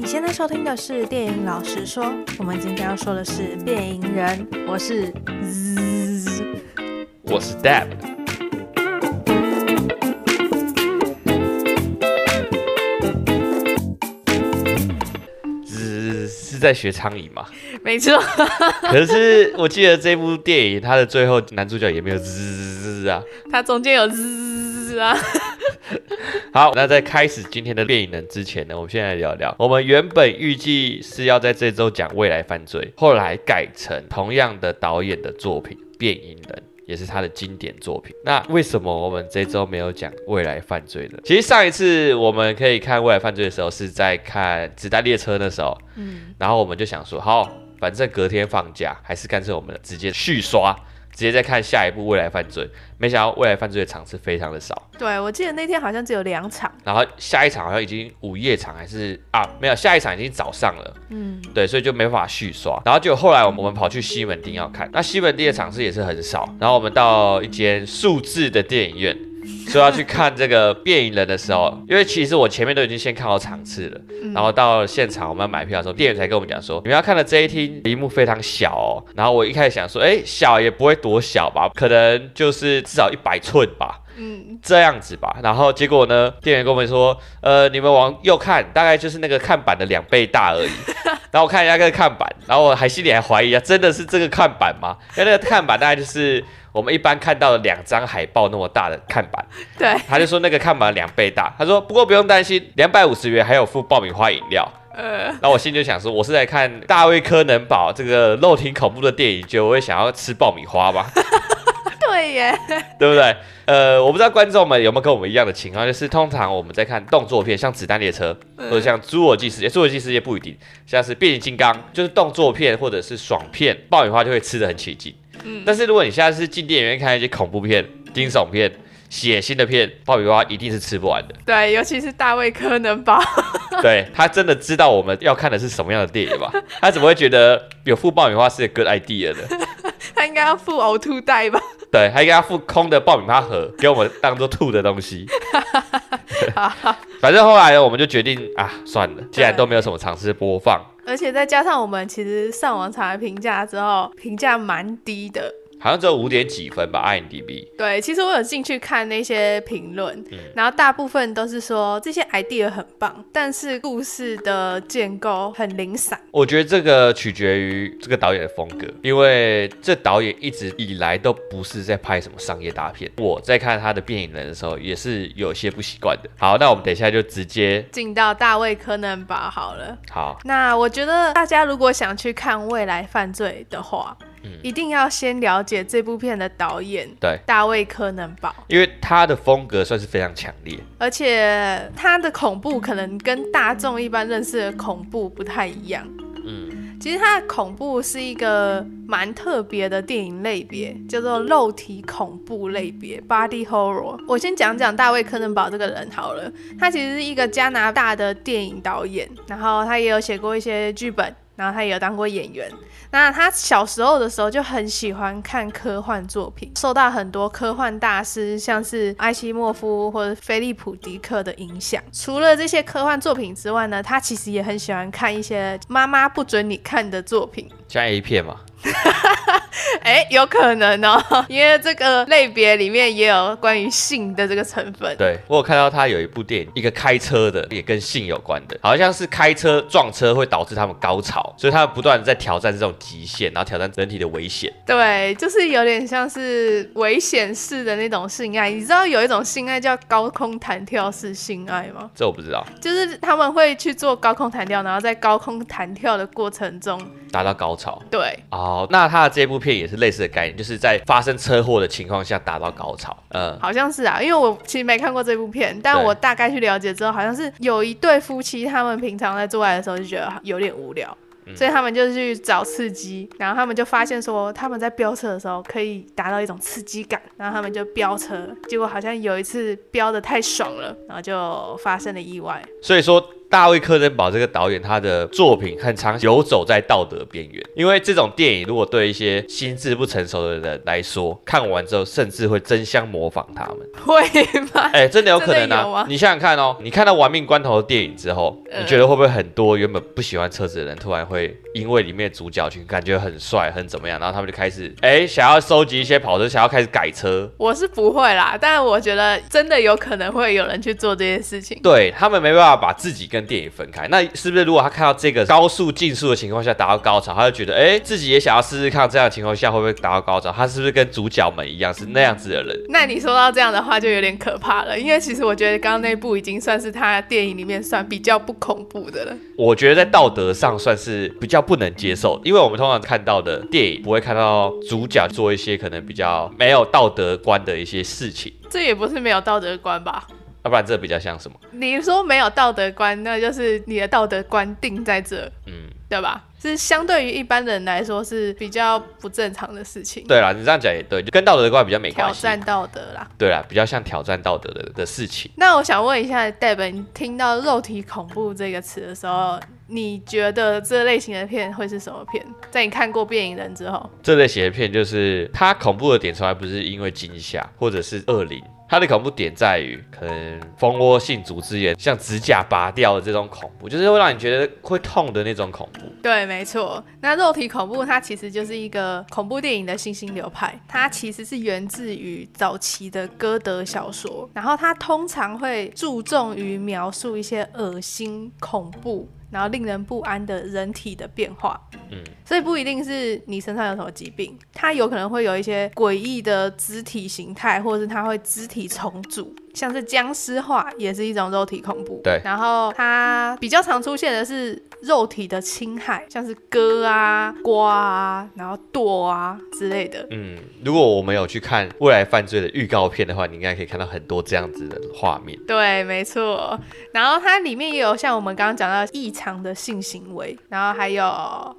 你现在收听的是电影老实说，我们今天要说的是变影人。我是 Z，我是 Dab。Z 是在学苍蝇吗？没错。可是我记得这部电影，它的最后男主角也没有 Z 啊，它中间有 Z 啊。好，那在开始今天的变影人之前呢，我们先来聊聊。我们原本预计是要在这周讲未来犯罪，后来改成同样的导演的作品《变音人》，也是他的经典作品。那为什么我们这周没有讲未来犯罪呢？其实上一次我们可以看未来犯罪的时候，是在看《子弹列车》的时候，嗯，然后我们就想说，好，反正隔天放假，还是干脆我们直接续刷。直接再看下一部《未来犯罪》，没想到《未来犯罪》的场次非常的少。对，我记得那天好像只有两场，然后下一场好像已经午夜场还是啊，没有，下一场已经早上了。嗯，对，所以就没法续刷。然后就后来我们跑去西门町要看，那西门町的场次也是很少。然后我们到一间数字的电影院。说要去看这个变异人的时候，因为其实我前面都已经先看好场次了，然后到现场我们要买票的时候，店员才跟我们讲说，你们要看的这一厅屏幕非常小哦。然后我一开始想说，哎，小也不会多小吧，可能就是至少一百寸吧，嗯，这样子吧。然后结果呢，店员跟我们说，呃，你们往右看，大概就是那个看板的两倍大而已。然后我看一下那个看板，然后我还心里还怀疑啊，真的是这个看板吗？因为那个看板大概就是。我们一般看到的两张海报那么大的看板，对，他就说那个看板两倍大。他说不过不用担心，两百五十元还有附爆米花饮料。呃，然后我心里就想说，我是在看大卫柯能堡这个肉挺恐怖的电影，就我会想要吃爆米花吧？对耶，对不对？呃，我不知道观众们有没有跟我们一样的情况，就是通常我们在看动作片，像《子弹列车》或者像《侏罗纪世界》，《侏罗纪世界》不一定，像是《变形金刚》，就是动作片或者是爽片，爆米花就会吃的很起劲。嗯，但是如果你现在是进电影院看一些恐怖片、惊悚片、血腥的片，爆米花一定是吃不完的。对，尤其是大卫柯能堡。对，他真的知道我们要看的是什么样的电影吧？他怎么会觉得有副爆米花是个 good idea 的？他应该要付呕吐袋吧？对，他应该要付空的爆米花盒给我们当做吐的东西。反正后来呢，我们就决定啊，算了，既然都没有什么尝试播放。而且再加上我们其实上网查了评价之后，评价蛮低的。好像只有五点几分吧，IMDB。对，其实我有进去看那些评论，嗯，然后大部分都是说这些 idea 很棒，但是故事的建构很零散。我觉得这个取决于这个导演的风格，因为这导演一直以来都不是在拍什么商业大片。我在看他的变影人的时候，也是有些不习惯的。好，那我们等一下就直接进到大卫柯能堡好了。好，那我觉得大家如果想去看未来犯罪的话，嗯，一定要先了解这部片的导演，对，大卫柯能堡，因为他的风格算是非常强烈，而且他的恐怖可能跟大众一般认识的恐怖不太一样。嗯，其实他的恐怖是一个蛮特别的电影类别，叫做肉体恐怖类别 （Body Horror）。我先讲讲大卫柯能堡这个人好了，他其实是一个加拿大的电影导演，然后他也有写过一些剧本。然后他也有当过演员。那他小时候的时候就很喜欢看科幻作品，受到很多科幻大师，像是艾西莫夫或者菲利普迪克的影响。除了这些科幻作品之外呢，他其实也很喜欢看一些妈妈不准你看的作品，像 A 片嘛。哎，有可能哦，因为这个类别里面也有关于性的这个成分。对，我有看到他有一部电影，一个开车的，也跟性有关的，好像是开车撞车会导致他们高潮，所以他们不断在挑战这种极限，然后挑战人体的危险。对，就是有点像是危险式的那种性爱。你知道有一种性爱叫高空弹跳式性爱吗？这我不知道。就是他们会去做高空弹跳，然后在高空弹跳的过程中达到高潮。对。哦，那他的这部片也是类似的概念，就是在发生车祸的情况下达到高潮。嗯，好像是啊，因为我其实没看过这部片，但我大概去了解之后，好像是有一对夫妻，他们平常在做爱的时候就觉得有点无聊。所以他们就去找刺激，然后他们就发现说他们在飙车的时候可以达到一种刺激感，然后他们就飙车，结果好像有一次飙的太爽了，然后就发生了意外。所以说大卫柯登堡这个导演他的作品很常游走在道德边缘，因为这种电影如果对一些心智不成熟的人来说，看完之后甚至会争相模仿他们。会吗？哎、欸，真的有可能啊！你想想看哦，你看到《玩命关头》的电影之后，你觉得会不会很多原本不喜欢车子的人突然会因为里面的主角群感觉很帅、很怎么样，然后他们就开始哎、欸、想要收集一些跑车，想要开始改车？我是不会啦，但我觉得真的有可能会有人去做这件事情。对，他们没办法把自己跟电影分开，那是不是如果他看到这个高速竞速的情况下达到高潮，他就觉得哎、欸、自己也想要试试看这样的情况下会不会达到高潮？他是不是跟主角们一样是那样子的人？那你说到这样的话就有点可怕了，因为其实我觉得刚刚那部已经算是他电影里面算比较不恐怖的了。我觉得在道德上算是比较不能接受，因为我们通常看到的电影不会看到主角做一些可能比较没有道德观的一些事情。这也不是没有道德观吧？要不然这比较像什么？你说没有道德观，那就是你的道德观定在这，嗯，对吧？是相对于一般人来说是比较不正常的事情。对啦，你这样讲也对，就跟道德观比较没关系。挑战道德啦。对啦，比较像挑战道德的的事情。那我想问一下你听到“肉体恐怖”这个词的时候，你觉得这类型的片会是什么片？在你看过《变影人》之后，这类型的片就是它恐怖的点从来不是因为惊吓或者是恶灵。它的恐怖点在于，可能蜂窝性组织炎，像指甲拔掉的这种恐怖，就是会让你觉得会痛的那种恐怖。对，没错。那肉体恐怖它其实就是一个恐怖电影的新兴流派，它其实是源自于早期的歌德小说，然后它通常会注重于描述一些恶心、恐怖。然后令人不安的人体的变化，嗯，所以不一定是你身上有什么疾病，它有可能会有一些诡异的肢体形态，或者是它会肢体重组。像是僵尸化也是一种肉体恐怖，对。然后它比较常出现的是肉体的侵害，像是割啊、刮啊，然后剁啊之类的。嗯，如果我们有去看未来犯罪的预告片的话，你应该可以看到很多这样子的画面。对，没错。然后它里面也有像我们刚刚讲到异常的性行为，然后还有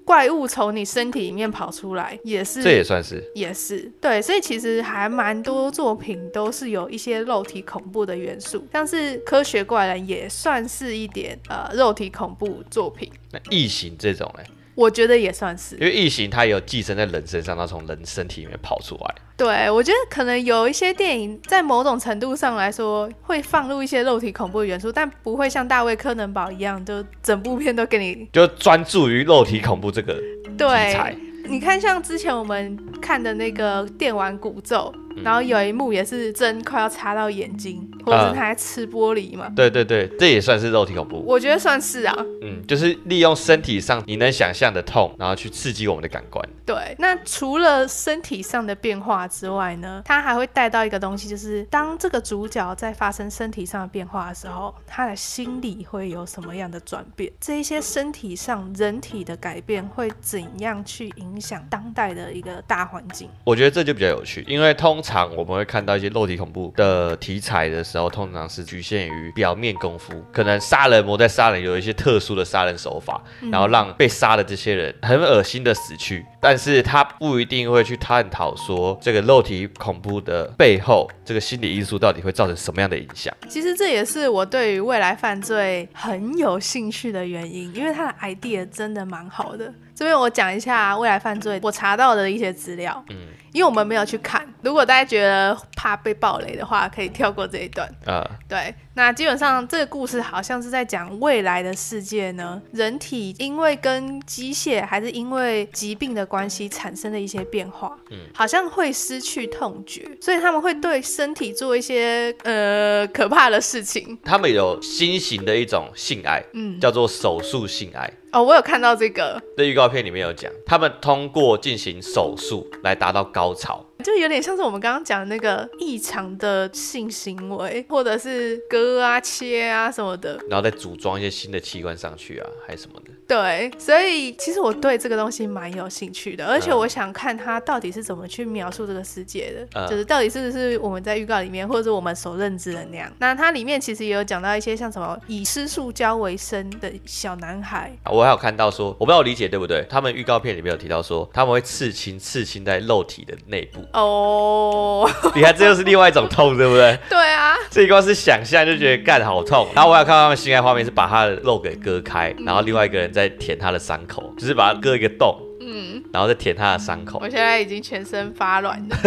怪物从你身体里面跑出来，也是。这也算是。也是。对，所以其实还蛮多作品都是有一些肉体恐怖。的元素，像是科学怪人也算是一点呃肉体恐怖作品。那异形这种呢？我觉得也算是，因为异形它有寄生在人身上，它从人身体里面跑出来。对，我觉得可能有一些电影在某种程度上来说会放入一些肉体恐怖的元素，但不会像大卫柯能堡一样，就整部片都给你就专注于肉体恐怖这个题材。对，你看像之前我们看的那个电玩古咒。然后有一幕也是针快要插到眼睛，或者是他在吃玻璃嘛？嗯、对对对，这也算是肉体恐怖。我觉得算是啊。嗯，就是利用身体上你能想象的痛，然后去刺激我们的感官。对，那除了身体上的变化之外呢，他还会带到一个东西，就是当这个主角在发生身体上的变化的时候，他的心理会有什么样的转变？这一些身体上人体的改变会怎样去影响当代的一个大环境？我觉得这就比较有趣，因为通常。常我们会看到一些肉体恐怖的题材的时候，通常是局限于表面功夫，可能杀人魔在杀人有一些特殊的杀人手法，然后让被杀的这些人很恶心的死去，但是他不一定会去探讨说这个肉体恐怖的背后，这个心理因素到底会造成什么样的影响。其实这也是我对于未来犯罪很有兴趣的原因，因为他的 idea 真的蛮好的。这边我讲一下未来犯罪我查到的一些资料，嗯。因为我们没有去看，如果大家觉得怕被暴雷的话，可以跳过这一段。啊，对，那基本上这个故事好像是在讲未来的世界呢，人体因为跟机械还是因为疾病的关系产生的一些变化，嗯，好像会失去痛觉，所以他们会对身体做一些呃可怕的事情。他们有新型的一种性爱，嗯，叫做手术性爱。哦，我有看到这个，在预告片里面有讲，他们通过进行手术来达到高潮。就有点像是我们刚刚讲的那个异常的性行为，或者是割啊、切啊什么的，然后再组装一些新的器官上去啊，还是什么的。对，所以其实我对这个东西蛮有兴趣的，而且我想看他到底是怎么去描述这个世界的，嗯、就是到底是不是我们在预告里面，或者是我们所认知的那样。那它里面其实也有讲到一些像什么以吃塑胶为生的小男孩。我还有看到说，我不知道我理解对不对？他们预告片里面有提到说，他们会刺青，刺青在肉体的内部。哦，你看这又是另外一种痛，对不对？对啊，这一关是想象就觉得干好痛。然后我有看到他们心爱画面是把他的肉给割开，然后另外一个人在舔他的伤口，就是把它割一个洞，嗯，然后再舔他的伤口。我现在已经全身发软了。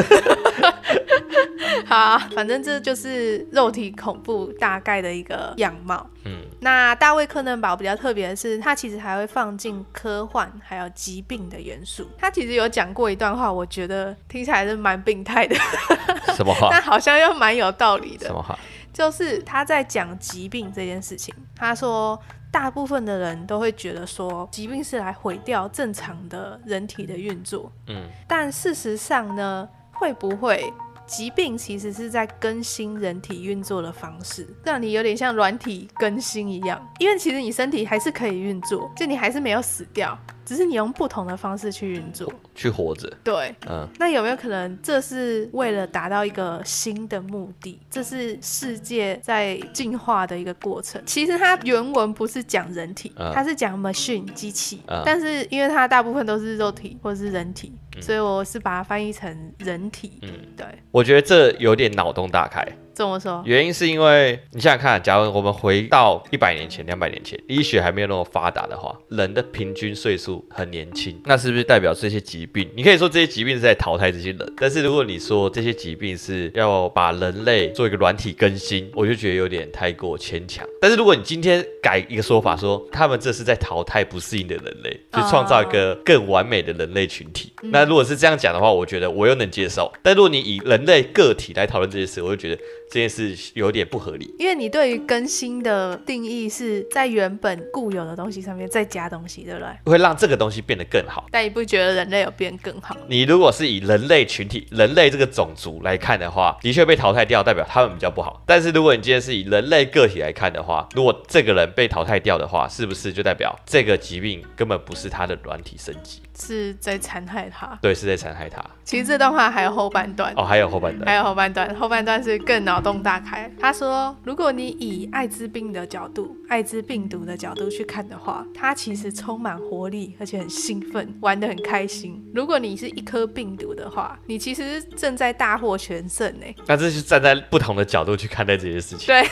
好，反正这就是肉体恐怖大概的一个样貌。嗯，那大卫柯南堡比较特别的是，他其实还会放进科幻还有疾病的元素。他其实有讲过一段话，我觉得听起来是蛮病态的。什么话？但好像又蛮有道理的。什么话？就是他在讲疾病这件事情。他说，大部分的人都会觉得说，疾病是来毁掉正常的人体的运作。嗯，但事实上呢，会不会？疾病其实是在更新人体运作的方式，让你有点像软体更新一样。因为其实你身体还是可以运作，就你还是没有死掉，只是你用不同的方式去运作，去活着。对，嗯。那有没有可能这是为了达到一个新的目的？这是世界在进化的一个过程。其实它原文不是讲人体，它是讲 machine 机器，嗯，但是因为它大部分都是肉体或者是人体。所以我是把它翻译成人体。嗯，对，我觉得这有点脑洞大开。怎么说？原因是因为你想想看，假如我们回到一百年前、两百年前，医学还没有那么发达的话，人的平均岁数很年轻，那是不是代表这些疾病？你可以说这些疾病是在淘汰这些人，但是如果你说这些疾病是要把人类做一个软体更新，我就觉得有点太过牵强。但是如果你今天改一个说法说，说他们这是在淘汰不适应的人类，去创造一个更完美的人类群体，哦、那如果是这样讲的话，我觉得我又能接受。但如果你以人类个体来讨论这些事，我就觉得。这件事有点不合理，因为你对于更新的定义是在原本固有的东西上面再加东西，对不对？会让这个东西变得更好。但你不觉得人类有变更好？你如果是以人类群体、人类这个种族来看的话，的确被淘汰掉，代表他们比较不好。但是如果你今天是以人类个体来看的话，如果这个人被淘汰掉的话，是不是就代表这个疾病根本不是他的软体升级？是在残害他，对，是在残害他。其实这段话还有后半段哦，还有后半段，还有后半段，后半段是更脑洞大开。他说，如果你以艾滋病的角度、艾滋病毒的角度去看的话，它其实充满活力，而且很兴奋，玩得很开心。如果你是一颗病毒的话，你其实正在大获全胜呢。那这是站在不同的角度去看待这些事情。对。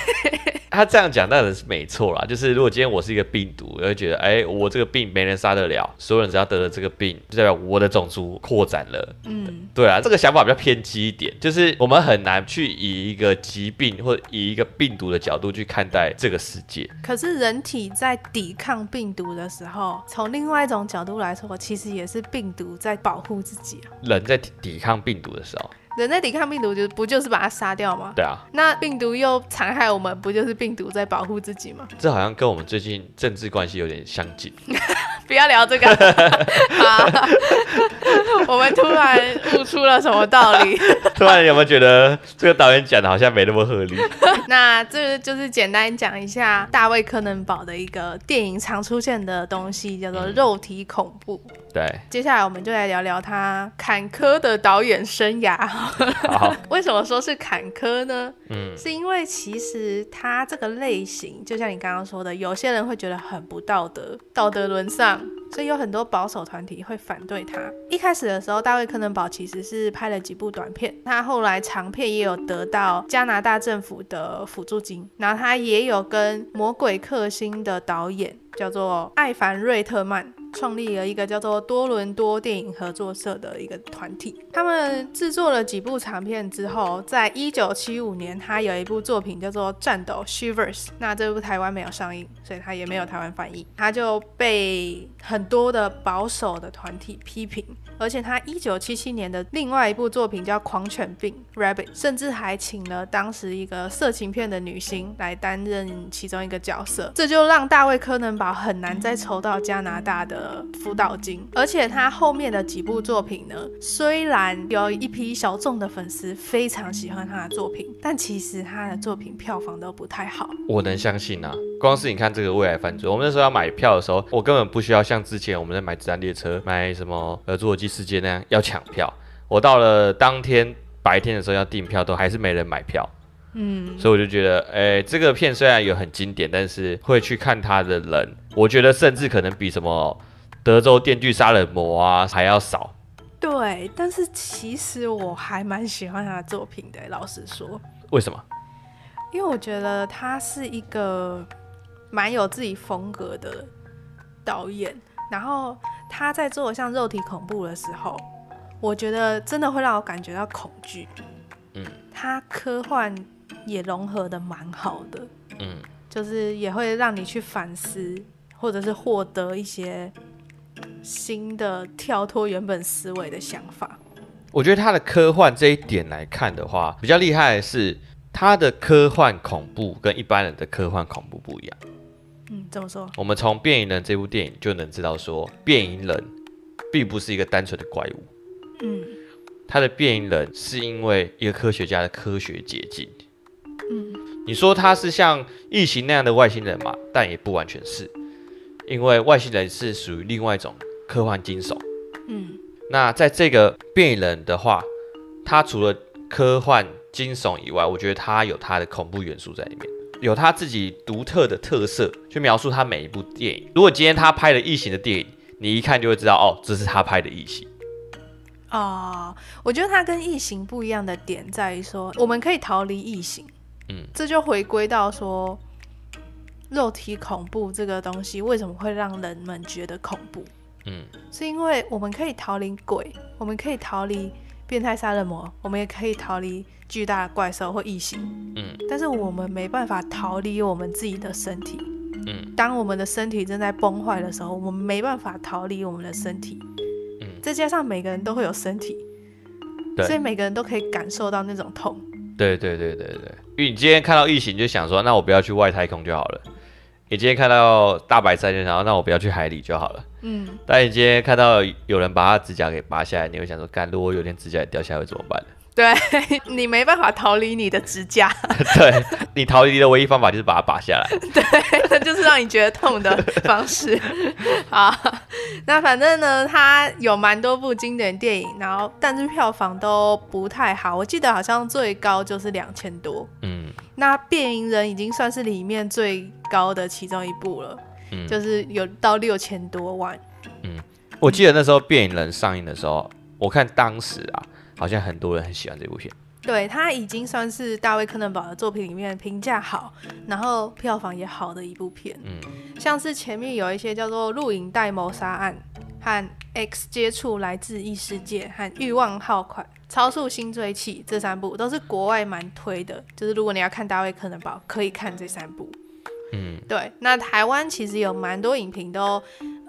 他这样讲当然是没错啦，就是如果今天我是一个病毒，我会觉得，哎、欸，我这个病没人杀得了，所有人只要得了这个病，就代表我的种族扩展了。嗯，对啊，这个想法比较偏激一点，就是我们很难去以一个疾病或者以一个病毒的角度去看待这个世界。可是人体在抵抗病毒的时候，从另外一种角度来说，其实也是病毒在保护自己啊。人在抵抗病毒的时候。人类抵抗病毒，就不就是把它杀掉吗？对啊。那病毒又残害我们，不就是病毒在保护自己吗？这好像跟我们最近政治关系有点相近。不要聊这个。好，我们突然悟出了什么道理？突然有没有觉得这个导演讲的好像没那么合理？那这个就是简单讲一下大卫柯南堡的一个电影常出现的东西，叫做肉体恐怖。嗯对，接下来我们就来聊聊他坎坷的导演生涯。为什么说是坎坷呢？嗯，是因为其实他这个类型，就像你刚刚说的，有些人会觉得很不道德，道德沦丧，所以有很多保守团体会反对他。一开始的时候，大卫柯南堡其实是拍了几部短片，他后来长片也有得到加拿大政府的辅助金，然后他也有跟《魔鬼克星》的导演叫做艾凡瑞特曼。创立了一个叫做多伦多电影合作社的一个团体，他们制作了几部长片之后，在一九七五年，他有一部作品叫做《战斗》（Shivers），那这部台湾没有上映，所以他也没有台湾翻译，他就被很多的保守的团体批评。而且他一九七七年的另外一部作品叫《狂犬病》（Rabbit），甚至还请了当时一个色情片的女星来担任其中一个角色，这就让大卫柯南堡很难再筹到加拿大的辅导金。而且他后面的几部作品呢，虽然有一批小众的粉丝非常喜欢他的作品，但其实他的作品票房都不太好。我能相信啊，光是你看这个未来犯罪，我们那时候要买票的时候，我根本不需要像之前我们在买子弹列车、买什么合作机。时间那样要抢票，我到了当天白天的时候要订票，都还是没人买票。嗯，所以我就觉得，哎、欸，这个片虽然有很经典，但是会去看它的人，我觉得甚至可能比什么德州电锯杀人魔啊还要少。对，但是其实我还蛮喜欢他的作品的，老实说。为什么？因为我觉得他是一个蛮有自己风格的导演，然后他在做像肉体恐怖的时候，我觉得真的会让我感觉到恐惧。嗯，他科幻也融合的蛮好的。嗯，就是也会让你去反思，或者是获得一些。新的跳脱原本思维的想法，我觉得他的科幻这一点来看的话，比较厉害的是他的科幻恐怖跟一般人的科幻恐怖不一样。怎么说？我们从《变影人》这部电影就能知道，说变影人并不是一个单纯的怪物。嗯，他的变影人是因为一个科学家的科学捷径。嗯，你说他是像异形那样的外星人嘛？但也不完全是，因为外星人是属于另外一种。科幻惊悚，嗯，那在这个变影人的话，他除了科幻惊悚以外，我觉得他有他的恐怖元素在里面，有他自己独特的特色去描述他每一部电影。如果今天他拍了异形的电影，你一看就会知道，哦，这是他拍的异形。哦，我觉得他跟异形不一样的点在于说，我们可以逃离异形，嗯，这就回归到说，肉体恐怖这个东西为什么会让人们觉得恐怖？嗯，是因为我们可以逃离鬼，我们可以逃离变态杀人魔，我们也可以逃离巨大的怪兽或异形。嗯，但是我们没办法逃离我们自己的身体。嗯，当我们的身体正在崩坏的时候，我们没办法逃离我们的身体。嗯，再加上每个人都会有身体，对，所以每个人都可以感受到那种痛。对对对对对，因为你今天看到异形，就想说，那我不要去外太空就好了。你今天看到大白鲨，就想要，那我不要去海里就好了。嗯，但你今天看到有人把他指甲给拔下来，你会想说，干，如果有天指甲也掉下来会怎么办？对，你没办法逃离你的指甲，对，你逃离的唯一方法就是把它拔下来，对，那就是让你觉得痛的方式。好，那反正呢，它有蛮多部经典电影，然后但是票房都不太好，我记得好像最高就是两千多。嗯，那《变影人》已经算是里面最高的其中一部了，嗯，就是有到六千多万。嗯，我记得那时候《变影人》上映的时候，我看当时啊。好像很多人很喜欢这部片，对，它已经算是大卫柯南堡的作品里面评价好，然后票房也好的一部片。嗯，像是前面有一些叫做《录影带谋杀案》和《X 接触来自异世界》和《欲望号款超速星追器》这三部都是国外蛮推的，就是如果你要看大卫柯南堡，可以看这三部。嗯，对，那台湾其实有蛮多影评都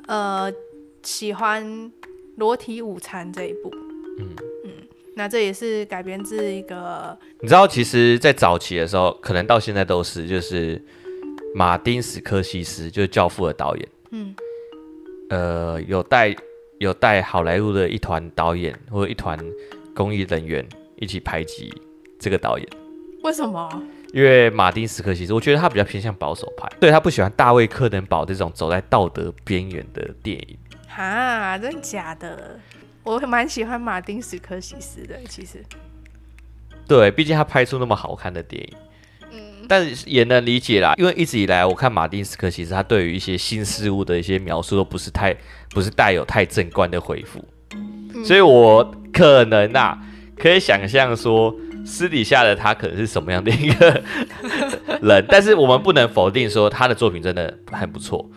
呃喜欢《裸体午餐》这一部。嗯嗯。那这也是改编自一个，你知道，其实，在早期的时候，可能到现在都是，就是马丁·史科西斯，就是《教父》的导演，嗯，呃，有带有带好莱坞的一团导演或者一团公益人员一起排挤这个导演。为什么？因为马丁·斯科西斯，我觉得他比较偏向保守派，对，他不喜欢大卫·柯登堡这种走在道德边缘的电影。哈，真的假的？我蛮喜欢马丁·史科西斯的，其实。对，毕竟他拍出那么好看的电影，嗯，但是也能理解啦，因为一直以来我看马丁·史科西斯，他对于一些新事物的一些描述都不是太，不是带有太正观的回复，嗯，所以我可能啊，可以想象说私底下的他可能是什么样的一个人，但是我们不能否定说他的作品真的很不错。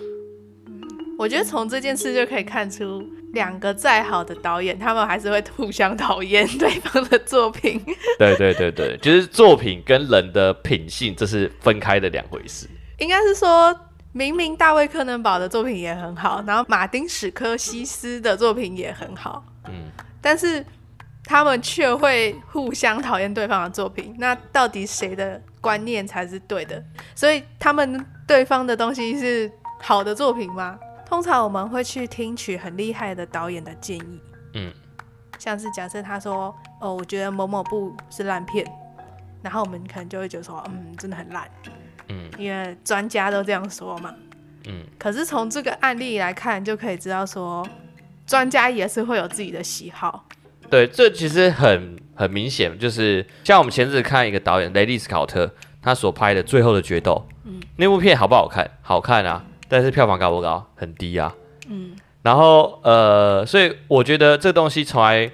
我觉得从这件事就可以看出。两个再好的导演，他们还是会互相讨厌对方的作品。对对对对，就是作品跟人的品性，这是分开的两回事。应该是说，明明大卫柯南堡的作品也很好，然后马丁史科西斯的作品也很好，嗯，但是他们却会互相讨厌对方的作品。那到底谁的观念才是对的？所以他们对方的东西是好的作品吗？通常我们会去听取很厉害的导演的建议，嗯，像是假设他说，哦，我觉得某某部是烂片，然后我们可能就会觉得说，嗯，真的很烂，嗯，因为专家都这样说嘛，嗯，可是从这个案例来看，就可以知道说，专家也是会有自己的喜好，对，这其实很很明显，就是像我们前阵子看一个导演雷利斯考特他所拍的《最后的决斗》，嗯，那部片好不好看？好看啊。但是票房高不高？很低啊。嗯，然后呃，所以我觉得这东西从来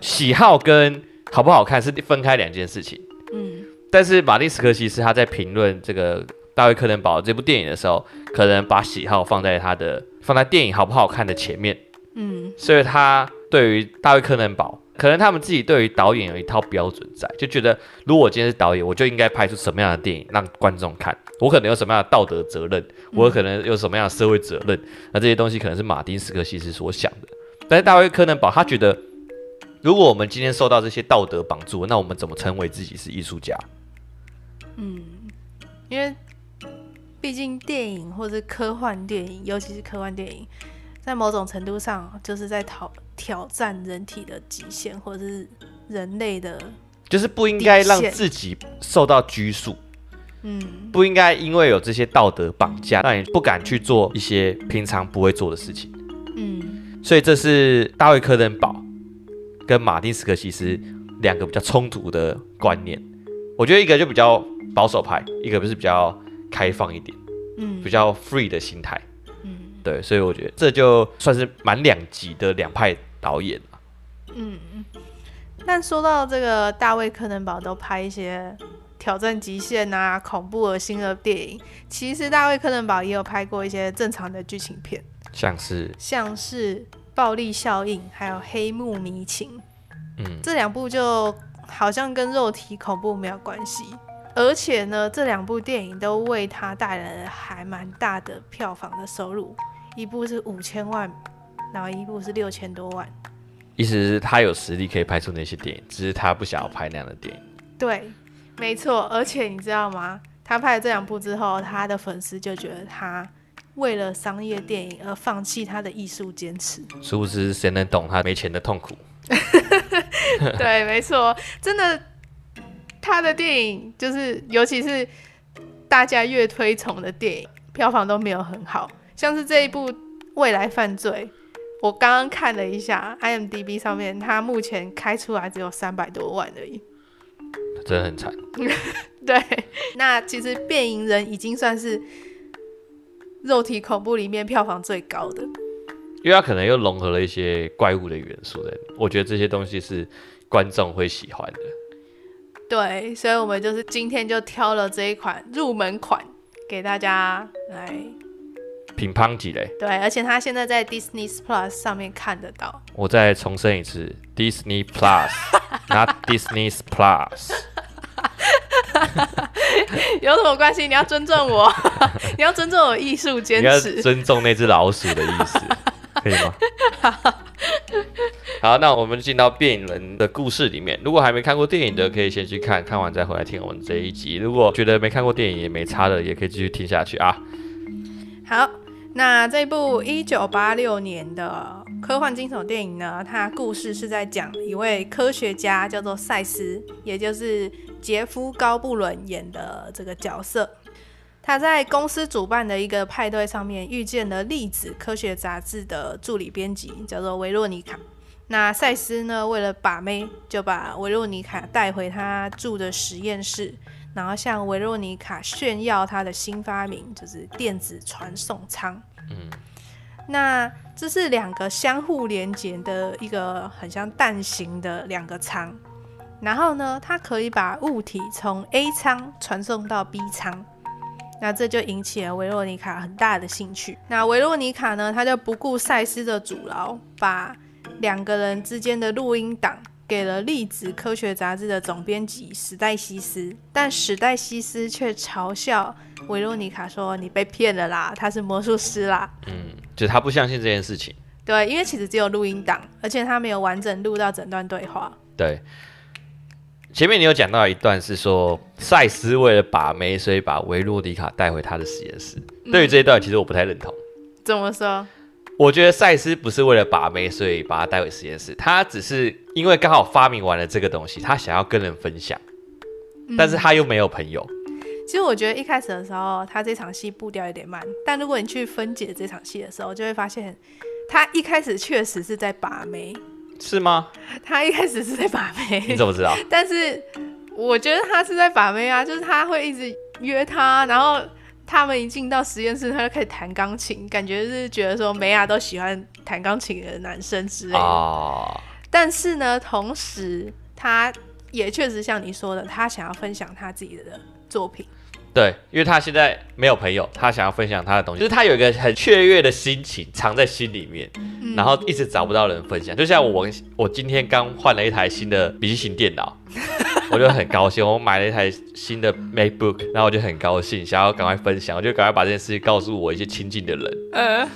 喜好跟好不好看是分开两件事情。嗯，但是马丁·斯科西斯他在评论这个大卫·柯伦堡这部电影的时候，可能把喜好放在他的放在电影好不好看的前面。嗯，所以他对于大卫·柯伦堡，可能他们自己对于导演有一套标准在，就觉得如果我今天是导演，我就应该拍出什么样的电影让观众看。我可能有什么样的道德责任，我可能有什么样的社会责任，那这些东西可能是马丁斯科西斯所想的。但是大卫柯能堡他觉得，如果我们今天受到这些道德绑住，那我们怎么称为自己是艺术家？嗯，因为毕竟电影或者科幻电影，尤其是科幻电影，在某种程度上就是在挑挑战人体的极限，或者是人类的，就是不应该让自己受到拘束。嗯，不应该因为有这些道德绑架，让你不敢去做一些平常不会做的事情。嗯，所以这是大卫·科登堡跟马丁·斯科西斯两个比较冲突的观念。我觉得一个就比较保守派，一个不是比较开放一点，嗯，比较 free 的心态。嗯，对，所以我觉得这就算是蛮两极的两派导演。嗯，但说到这个大卫·柯能堡都拍一些。挑战极限啊，恐怖恶心的电影，其实大卫柯能堡也有拍过一些正常的剧情片，像是像是暴力效应，还有黑幕迷情，嗯，这两部就好像跟肉体恐怖没有关系，而且呢，这两部电影都为他带来了还蛮大的票房的收入，一部是五千万，然后一部是六千多万，意思是他有实力可以拍出那些电影，只是他不想要拍那样的电影，对。没错，而且你知道吗？他拍了这两部之后，他的粉丝就觉得他为了商业电影而放弃他的艺术坚持。殊不知，谁能懂他没钱的痛苦？对，没错，真的，他的电影就是，尤其是大家越推崇的电影，票房都没有很好。像是这一部《未来犯罪》，我刚刚看了一下，IMDB 上面，它目前开出来只有三百多万而已。真的很惨。对，那其实《变形人》已经算是肉体恐怖里面票房最高的，因为它可能又融合了一些怪物的元素的，我觉得这些东西是观众会喜欢的。对，所以我们就是今天就挑了这一款入门款给大家来。乒乓级嘞，对，而且他现在在 Disney Plus 上面看得到。我再重申一次，Disney Plus，not Disney Plus。有什么关系？你要尊重我，你要尊重我艺术坚持，你要尊重那只老鼠的意思，可以吗？好，那我们进到变影人的故事里面。如果还没看过电影的，可以先去看，看完再回来听我们这一集。如果觉得没看过电影也没差的，也可以继续听下去啊。好。那这部一九八六年的科幻惊悚电影呢，它故事是在讲一位科学家叫做赛斯，也就是杰夫高布伦演的这个角色。他在公司主办的一个派对上面遇见了粒子科学杂志的助理编辑，叫做维洛尼卡。那赛斯呢，为了把妹，就把维洛尼卡带回他住的实验室。然后向维洛妮卡炫耀他的新发明，就是电子传送舱。嗯，那这是两个相互连接的一个很像蛋形的两个舱。然后呢，它可以把物体从 A 舱传送到 B 舱。那这就引起了维洛妮卡很大的兴趣。那维洛妮卡呢，他就不顾赛斯的阻挠，把两个人之间的录音档。给了粒子科学杂志的总编辑史黛西斯，但史黛西斯却嘲笑维洛妮卡说：“你被骗了啦，他是魔术师啦。”嗯，就他不相信这件事情。对，因为其实只有录音档，而且他没有完整录到整段对话。对，前面你有讲到一段是说，赛斯为了把妹，所以把维洛妮卡带回他的实验室。嗯。对于这一段，其实我不太认同。怎么说？我觉得赛斯不是为了把妹，所以把他带回实验室。他只是因为刚好发明完了这个东西，他想要跟人分享，但是他又没有朋友。嗯，其实我觉得一开始的时候，他这场戏步调有点慢。但如果你去分解这场戏的时候，就会发现他一开始确实是在把妹。是吗？他一开始是在把妹。你怎么知道？但是我觉得他是在把妹啊，就是他会一直约他，然后他们一进到实验室，他就开始弹钢琴，感觉是觉得说梅亚都喜欢弹钢琴的男生之类的。但是呢，同时他也确实像你说的，他想要分享他自己的作品。对，因为他现在没有朋友，他想要分享他的东西，就是他有一个很雀跃的心情藏在心里面，嗯、然后一直找不到人分享。就像我，我今天刚换了一台新的笔记型电脑，我就很高兴。我买了一台新的 MacBook，然后我就很高兴，想要赶快分享，我就赶快把这件事情告诉我一些亲近的人。嗯，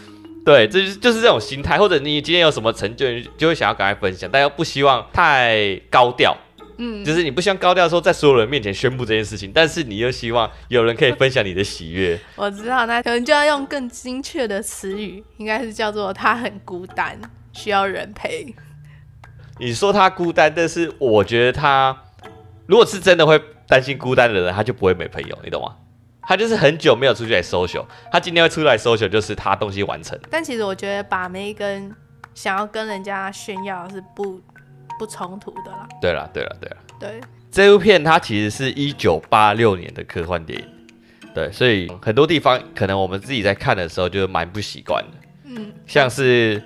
对，这就是就是这种心态，或者你今天有什么成就，就会想要赶快分享，但又不希望太高调。嗯，就是你不希望高调说在所有人面前宣布这件事情，但是你又希望有人可以分享你的喜悦。我知道，那可能就要用更精确的词语，应该是叫做他很孤单，需要人陪。你说他孤单，但是我觉得他如果是真的会担心孤单的人，他就不会没朋友，你懂吗？他就是很久没有出去来 social，他今天会出来 social，就是他东西完成。但其实我觉得把妹跟想要跟人家炫耀是不。不冲突的啦。对啦，对啦，对啦，对，这部片它其实是一九八六年的科幻电影，对，所以很多地方可能我们自己在看的时候就蛮不习惯的，嗯，像是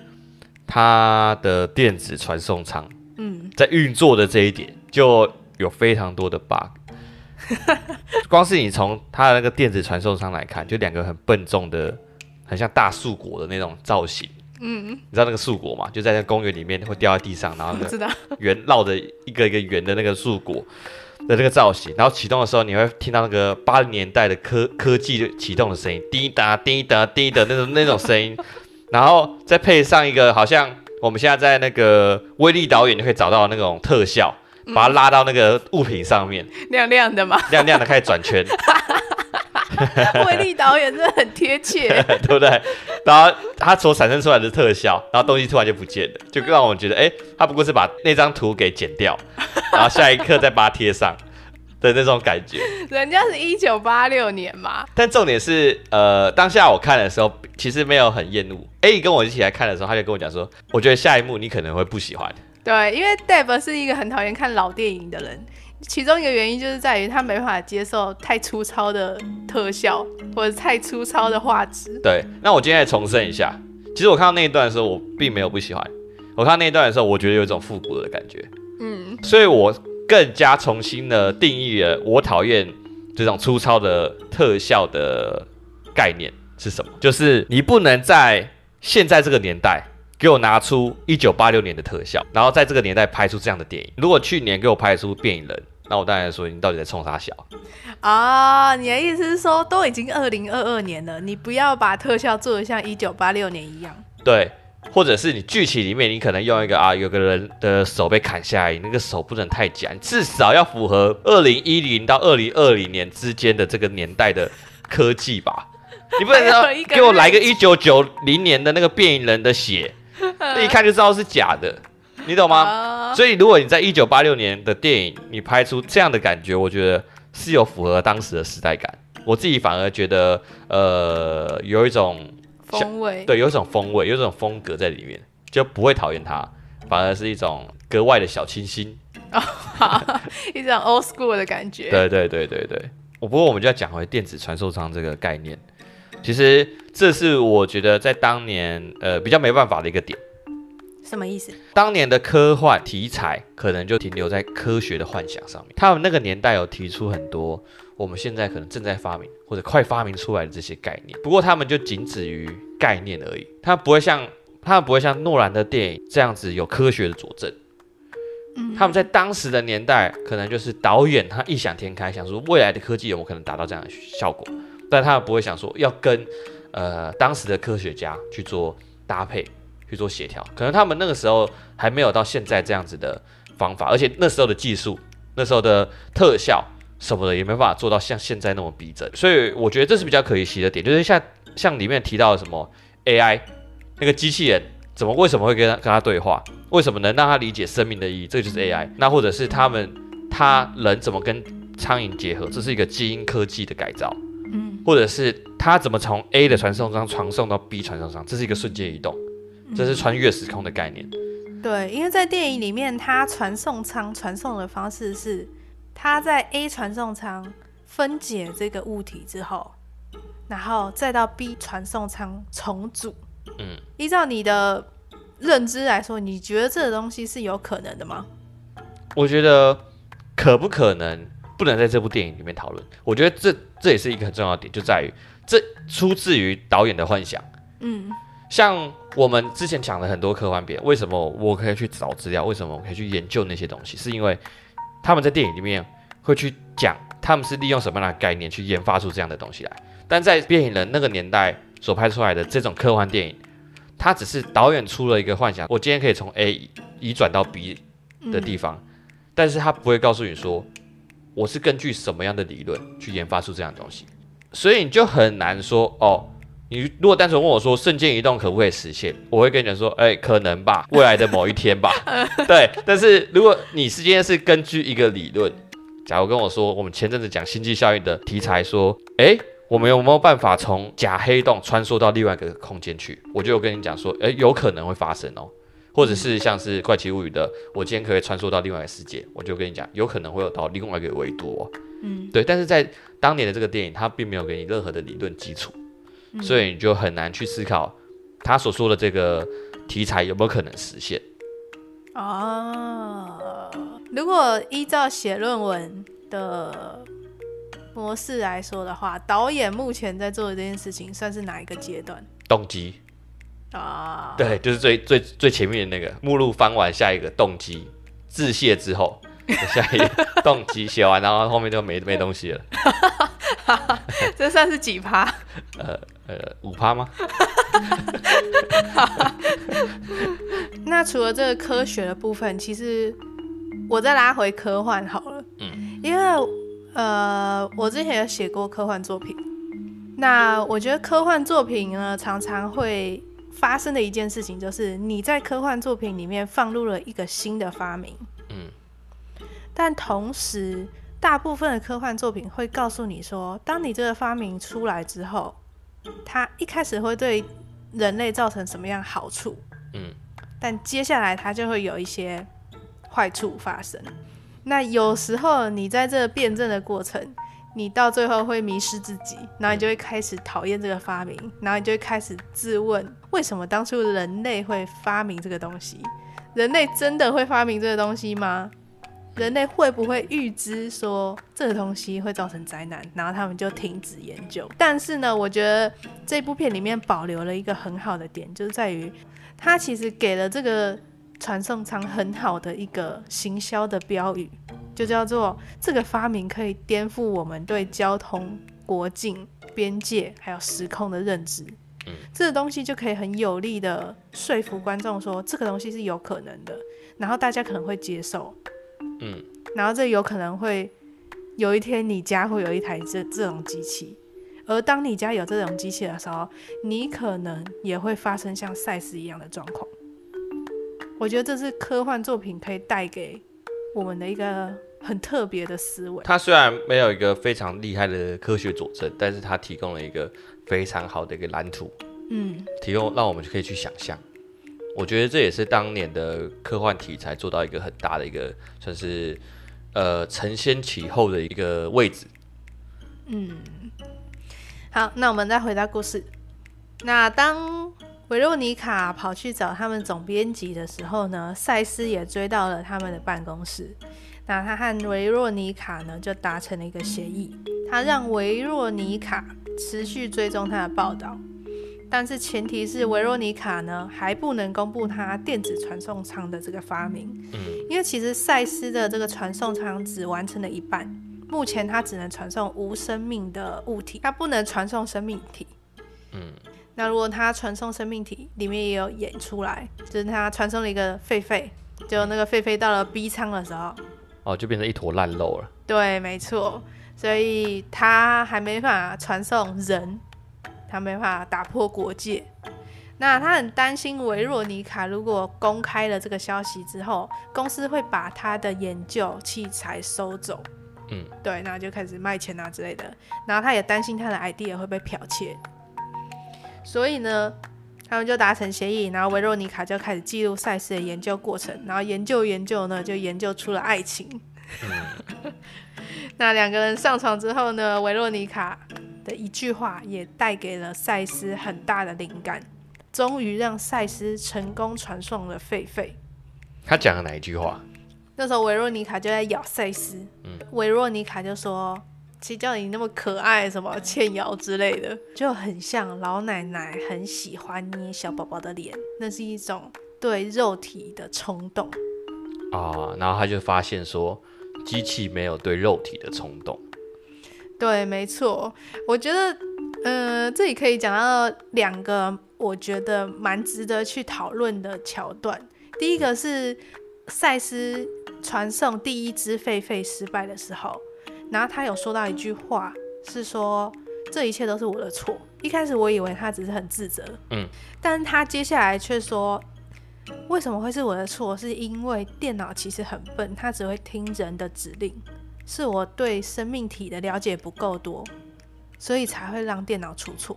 它的电子传送舱，嗯，在运作的这一点就有非常多的 bug，光是你从它的那个电子传送舱来看，就两个很笨重的，很像大树果的那种造型。嗯，你知道那个树果嘛？就在那公园里面会掉在地上，然后那个圆绕着一个一个圆的那个树果的那个造型，然后启动的时候你会听到那个八零年代的科科技启动的声音，滴答滴答滴的那种那种声音，然后再配上一个好像我们现在在那个威力导演就可以找到那种特效，把它拉到那个物品上面，亮亮的嘛，亮亮的开始转圈。威力导演真的很贴切，对不对？然后他所产生出来的特效，然后东西突然就不见了，就让我们觉得，哎，他不过是把那张图给剪掉，然后下一刻再把它贴上的那种感觉。人家是一九八六年嘛，但重点是，呃，当下我看的时候，其实没有很厌恶。A 跟我一起来看的时候，他就跟我讲说，我觉得下一幕你可能会不喜欢。对，因为 Dave 是一个很讨厌看老电影的人。其中一个原因就是在于他没办法接受太粗糙的特效或者太粗糙的画质。对，那我今天来重申一下，其实我看到那一段的时候，我并没有不喜欢。我看到那一段的时候，我觉得有一种复古的感觉。嗯，所以我更加重新的定义了我讨厌这种粗糙的特效的概念是什么？就是你不能在现在这个年代给我拿出一九八六年的特效，然后在这个年代拍出这样的电影。如果去年给我拍出变影人。那我当然说，你到底在冲啥小啊？你的意思是说，都已经二零二二年了，你不要把特效做的像一九八六年一样？对，或者是你剧情里面，你可能用一个啊，有个人的手被砍下来，那个手不能太假，至少要符合二零一零到二零二零年之间的这个年代的科技吧？你不能说给我来个一九九零年的那个变异人的血，一看就知道是假的。你懂吗？所以如果你在一九八六年的电影，你拍出这样的感觉，我觉得是有符合当时的时代感。我自己反而觉得，呃，有一种风味，对，有一种风味，有一种风格在里面，就不会讨厌它，反而是一种格外的小清新，哦，一种 old school 的感觉。对对对对对。我不过我们就要讲回电子传送舱这个概念，其实这是我觉得在当年呃比较没办法的一个点。什么意思？当年的科幻题材可能就停留在科学的幻想上面。他们那个年代有提出很多我们现在可能正在发明或者快发明出来的这些概念，不过他们就仅止于概念而已。他们不会像他们不会像诺兰的电影这样子有科学的佐证。嗯，他们在当时的年代可能就是导演他异想天开，想说未来的科技有没有可能达到这样的效果，但他们不会想说要跟呃当时的科学家去做搭配。去做协调，可能他们那个时候还没有到现在这样子的方法，而且那时候的技术、那时候的特效什么的也没办法做到像现在那么逼真，所以我觉得这是比较可惜的点，就是像像里面提到的什么 AI 那个机器人怎么为什么会跟他跟他对话，为什么能让他理解生命的意义，这个就是 AI。那或者是他们他人怎么跟苍蝇结合，这是一个基因科技的改造，嗯，或者是他怎么从 A 的传送舱传送到 B 传送舱，这是一个瞬间移动。这是穿越时空的概念。对，因为在电影里面，它传送舱传送的方式是，它在 A 传送舱分解这个物体之后，然后再到 B 传送舱重组。嗯，依照你的认知来说，你觉得这个东西是有可能的吗？我觉得可不可能不能在这部电影里面讨论。我觉得这这也是一个很重要的点，就在于这出自于导演的幻想。嗯，像我们之前讲了很多科幻片，为什么我可以去找资料？为什么我可以去研究那些东西？是因为他们在电影里面会去讲他们是利用什么样的概念去研发出这样的东西来。但在变形人那个年代所拍出来的这种科幻电影，它只是导演出了一个幻想，我今天可以从 A 移转到 B 的地方。但是他不会告诉你说，我是根据什么样的理论去研发出这样的东西，所以你就很难说哦。你如果单纯问我说瞬间移动可不可以实现，我会跟你讲说，哎，可能吧，未来的某一天吧。对。但是如果你是今天是根据一个理论，假如跟我说，我们前阵子讲星际效应的题材，说，哎，我们有没有办法从假黑洞穿梭到另外一个空间去？我就跟你讲说，哎，有可能会发生哦。或者是像是怪奇物语的，我今天可以穿梭到另外一个世界，我就跟你讲，有可能会有到另外一个维度哦。嗯，对。但是在当年的这个电影，它并没有给你任何的理论基础，嗯、所以你就很难去思考他所说的这个题材有没有可能实现。哦，如果依照写论文的模式来说的话，导演目前在做的这件事情算是哪一个阶段？动机。啊，对，就是最最最前面的那个目录翻完，下一个动机致谢之后，下一个动机写完，然后后面就没没东西了。这算是几趴？呃呃，五趴吗？那除了这个科学的部分，其实我再拉回科幻好了。嗯，因为呃，我之前有写过科幻作品，那我觉得科幻作品呢，常常会。发生的一件事情就是，你在科幻作品里面放入了一个新的发明，嗯，但同时，大部分的科幻作品会告诉你说，当你这个发明出来之后，它一开始会对人类造成什么样好处，嗯，但接下来它就会有一些坏处发生。那有时候你在这个辩证的过程。你到最后会迷失自己，然后你就会开始讨厌这个发明，然后你就会开始自问：为什么当初人类会发明这个东西？人类真的会发明这个东西吗？人类会不会预知说这个东西会造成灾难，然后他们就停止研究？但是呢，我觉得这部片里面保留了一个很好的点，就是在于它其实给了这个传送舱很好的一个行销的标语。就叫做这个发明可以颠覆我们对交通、国境、边界还有时空的认知。嗯，这个东西就可以很有力的说服观众说这个东西是有可能的，然后大家可能会接受。嗯，然后这有可能会有一天你家会有一台这这种机器，而当你家有这种机器的时候，你可能也会发生像赛斯一样的状况。我觉得这是科幻作品可以带给我们的一个很特别的思维。它虽然没有一个非常厉害的科学佐证，但是它提供了一个非常好的一个蓝图，嗯，提供让我们就可以去想象。我觉得这也是当年的科幻题材做到一个很大的一个，算是呃承先启后的一个位置。嗯，好，那我们再回到故事。那当维若妮卡跑去找他们总编辑的时候呢，赛斯也追到了他们的办公室。那他和维若妮卡呢就达成了一个协议，他让维若妮卡持续追踪他的报道，但是前提是维罗妮卡呢还不能公布他电子传送舱的这个发明。嗯，因为其实赛斯的这个传送舱只完成了一半，目前它只能传送无生命的物体，它不能传送生命体。嗯。那如果他传送生命体，里面也有演出来，就是他传送了一个狒狒，就那个狒狒到了 B 舱的时候，哦，就变成一坨烂肉了。对，没错，所以他还没法传送人，他没办法打破国界。那他很担心维若尼卡如果公开了这个消息之后，公司会把他的研究器材收走。嗯，对，那就开始卖钱啊之类的。然后他也担心他的 idea 会被剽窃。所以呢，他们就达成协议，然后维若尼卡就开始记录赛事的研究过程，然后研究研究呢，就研究出了爱情。那两个人上床之后呢，维若尼卡的一句话，也带给了赛斯很大的灵感，终于让赛斯成功传送了狒狒。他讲了哪一句话？那时候维若妮卡就在咬赛斯，嗯，维若妮卡就说：“谁叫你那么可爱，什么欠咬之类的，就很像老奶奶很喜欢捏小宝宝的脸，那是一种对肉体的冲动。”啊，然后他就发现说，机器没有对肉体的冲动。对，没错，我觉得，嗯、呃，这里可以讲到两个我觉得蛮值得去讨论的桥段。第一个是赛斯传送第一只狒狒失败的时候，然后他有说到一句话，是说这一切都是我的错。一开始我以为他只是很自责，嗯，但是他接下来却说。为什么会是我的错？是因为电脑其实很笨，它只会听人的指令，是我对生命体的了解不够多，所以才会让电脑出错。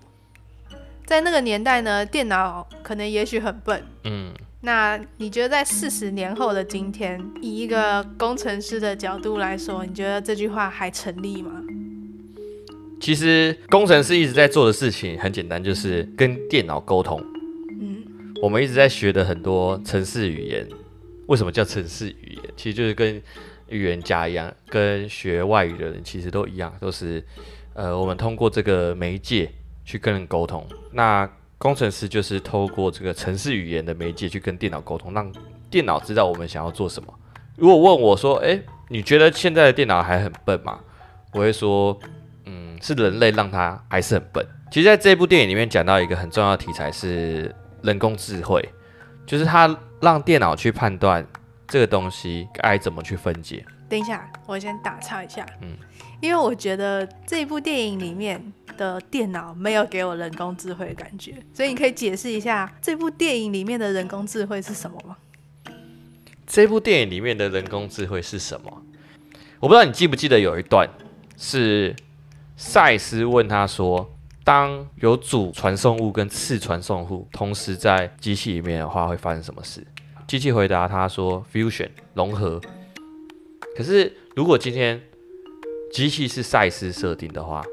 在那个年代呢，电脑可能也许很笨，嗯。那你觉得在四十年后的今天，以一个工程师的角度来说，你觉得这句话还成立吗？其实工程师一直在做的事情很简单，就是跟电脑沟通。嗯我们一直在学的很多程式语言，为什么叫程式语言？其实就是跟预言家一样，跟学外语的人其实都一样，都是呃，我们通过这个媒介去跟人沟通。那工程师就是透过这个程式语言的媒介去跟电脑沟通，让电脑知道我们想要做什么。如果问我说，诶，你觉得现在的电脑还很笨吗？我会说，嗯，是人类让它还是很笨。其实，在这部电影里面讲到一个很重要的题材是。人工智慧就是它让电脑去判断这个东西该怎么去分解。等一下，我先打岔一下。嗯，因为我觉得这部电影里面的电脑没有给我人工智慧的感觉，所以你可以解释一下这部电影里面的人工智慧是什么吗？这部电影里面的人工智慧是什么？我不知道你记不记得有一段是赛斯问他说。当有主传送物跟次传送物同时在机器里面的话，会发生什么事？机器回答他说：“fusion 融合。”可是如果今天机器是赛斯设定的话，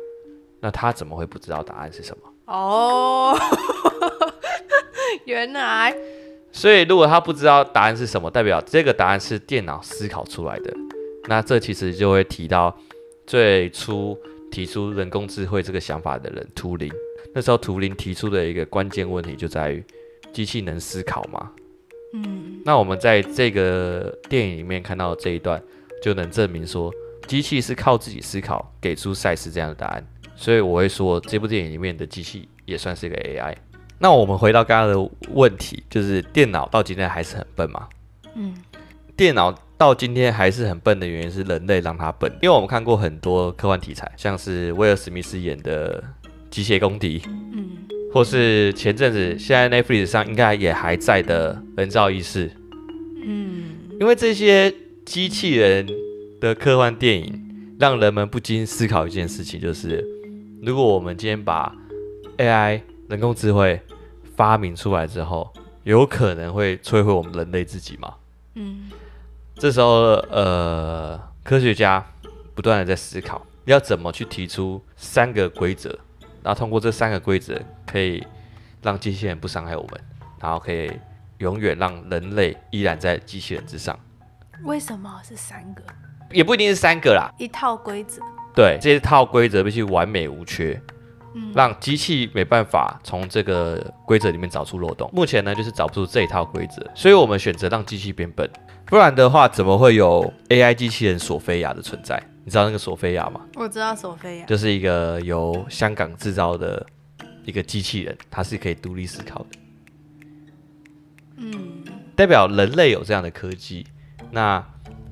那他怎么会不知道答案是什么？哦，原来。所以如果他不知道答案是什么，代表这个答案是电脑思考出来的。那这其实就会提到最初。提出人工智慧这个想法的人，图灵。那时候图灵提出的一个关键问题就在于，机器能思考吗？嗯，那我们在这个电影里面看到这一段，就能证明说，机器是靠自己思考给出赛斯这样的答案。所以我会说，这部电影里面的机器也算是一个 AI。那我们回到刚刚的问题，就是电脑到今天还是很笨吗？嗯，电脑。到今天还是很笨的原因是人类让它笨，因为我们看过很多科幻题材，像是威尔史密斯演的《机械公敌》，嗯，或是前阵子现在 Netflix 上应该也还在的《人造意识》，嗯，因为这些机器人的科幻电影，让人们不禁思考一件事情，就是如果我们今天把 AI 人工智慧发明出来之后，有可能会摧毁我们人类自己吗？嗯。这时候，呃，科学家不断的在思考，要怎么去提出三个规则，然后通过这三个规则，可以让机器人不伤害我们，然后可以永远让人类依然在机器人之上。为什么是三个？也不一定是三个啦，一套规则。对，这一套规则必须完美无缺，嗯，让机器没办法从这个规则里面找出漏洞。目前呢，就是找不出这一套规则，所以我们选择让机器变笨。不然的话，怎么会有 AI 机器人索菲亚的存在？你知道那个索菲亚吗？我知道索菲亚，就是一个由香港制造的一个机器人，它是可以独立思考的。嗯，代表人类有这样的科技，那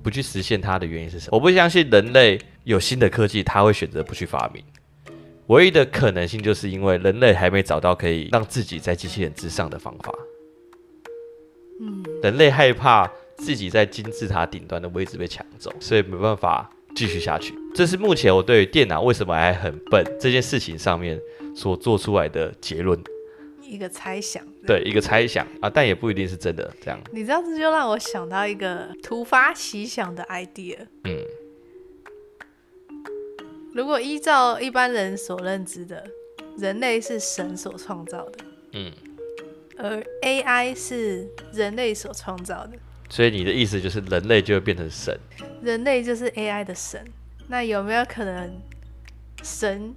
不去实现它的原因是什么？我不相信人类有新的科技，他会选择不去发明。唯一的可能性，就是因为人类还没找到可以让自己在机器人之上的方法。嗯，人类害怕。自己在金字塔顶端的位置被抢走，所以没办法继续下去。这是目前我对于电脑为什么还很笨这件事情上面所做出来的结论，一个猜想。对，一个猜想啊，但也不一定是真的。这样，你这样子就让我想到一个突发奇想的 idea。嗯，如果依照一般人所认知的，人类是神所创造的，嗯，而 AI 是人类所创造的，所以你的意思就是人类就会变成神，人类就是 AI 的神。那有没有可能神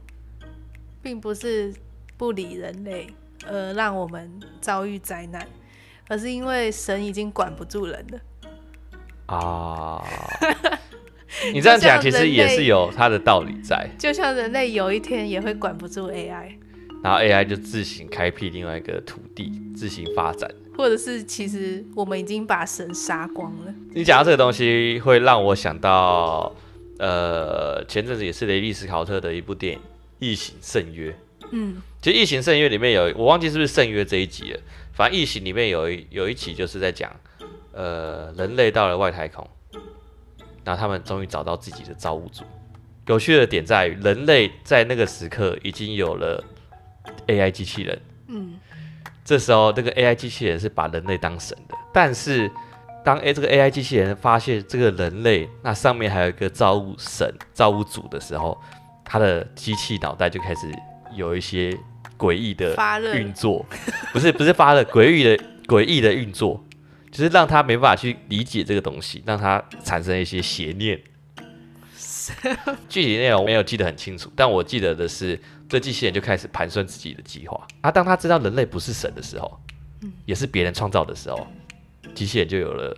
并不是不理人类，而让我们遭遇灾难，而是因为神已经管不住人了？啊。你这样讲其实也是有它的道理在，就像人类有一天也会管不住 AI，然后 AI 就自行开辟另外一个土地，自行发展，或者是其实我们已经把神杀光了。你讲到这个东西，会让我想到，呃，前阵子也是雷利·斯考特的一部电影《异形：圣约》。嗯，其实《异形：圣约》里面有，我忘记是不是圣约这一集了，反正《异形》里面有一有一集就是在讲，呃，人类到了外太空。那他们终于找到自己的造物主。有趣的点在于，人类在那个时刻已经有了 AI 机器人。嗯，这时候这个 AI 机器人是把人类当神的。但是当 A 这个 AI 机器人发现这个人类那上面还有一个造物神、造物主的时候，他的机器脑袋就开始有一些诡异的运作。不是不是发热，诡异的诡异的运作。就是让他没办法去理解这个东西，让他产生一些邪念。具体内容没有记得很清楚，但我记得的是，这机器人就开始盘算自己的计划。啊，当他知道人类不是神的时候，也是别人创造的时候，机器人就有了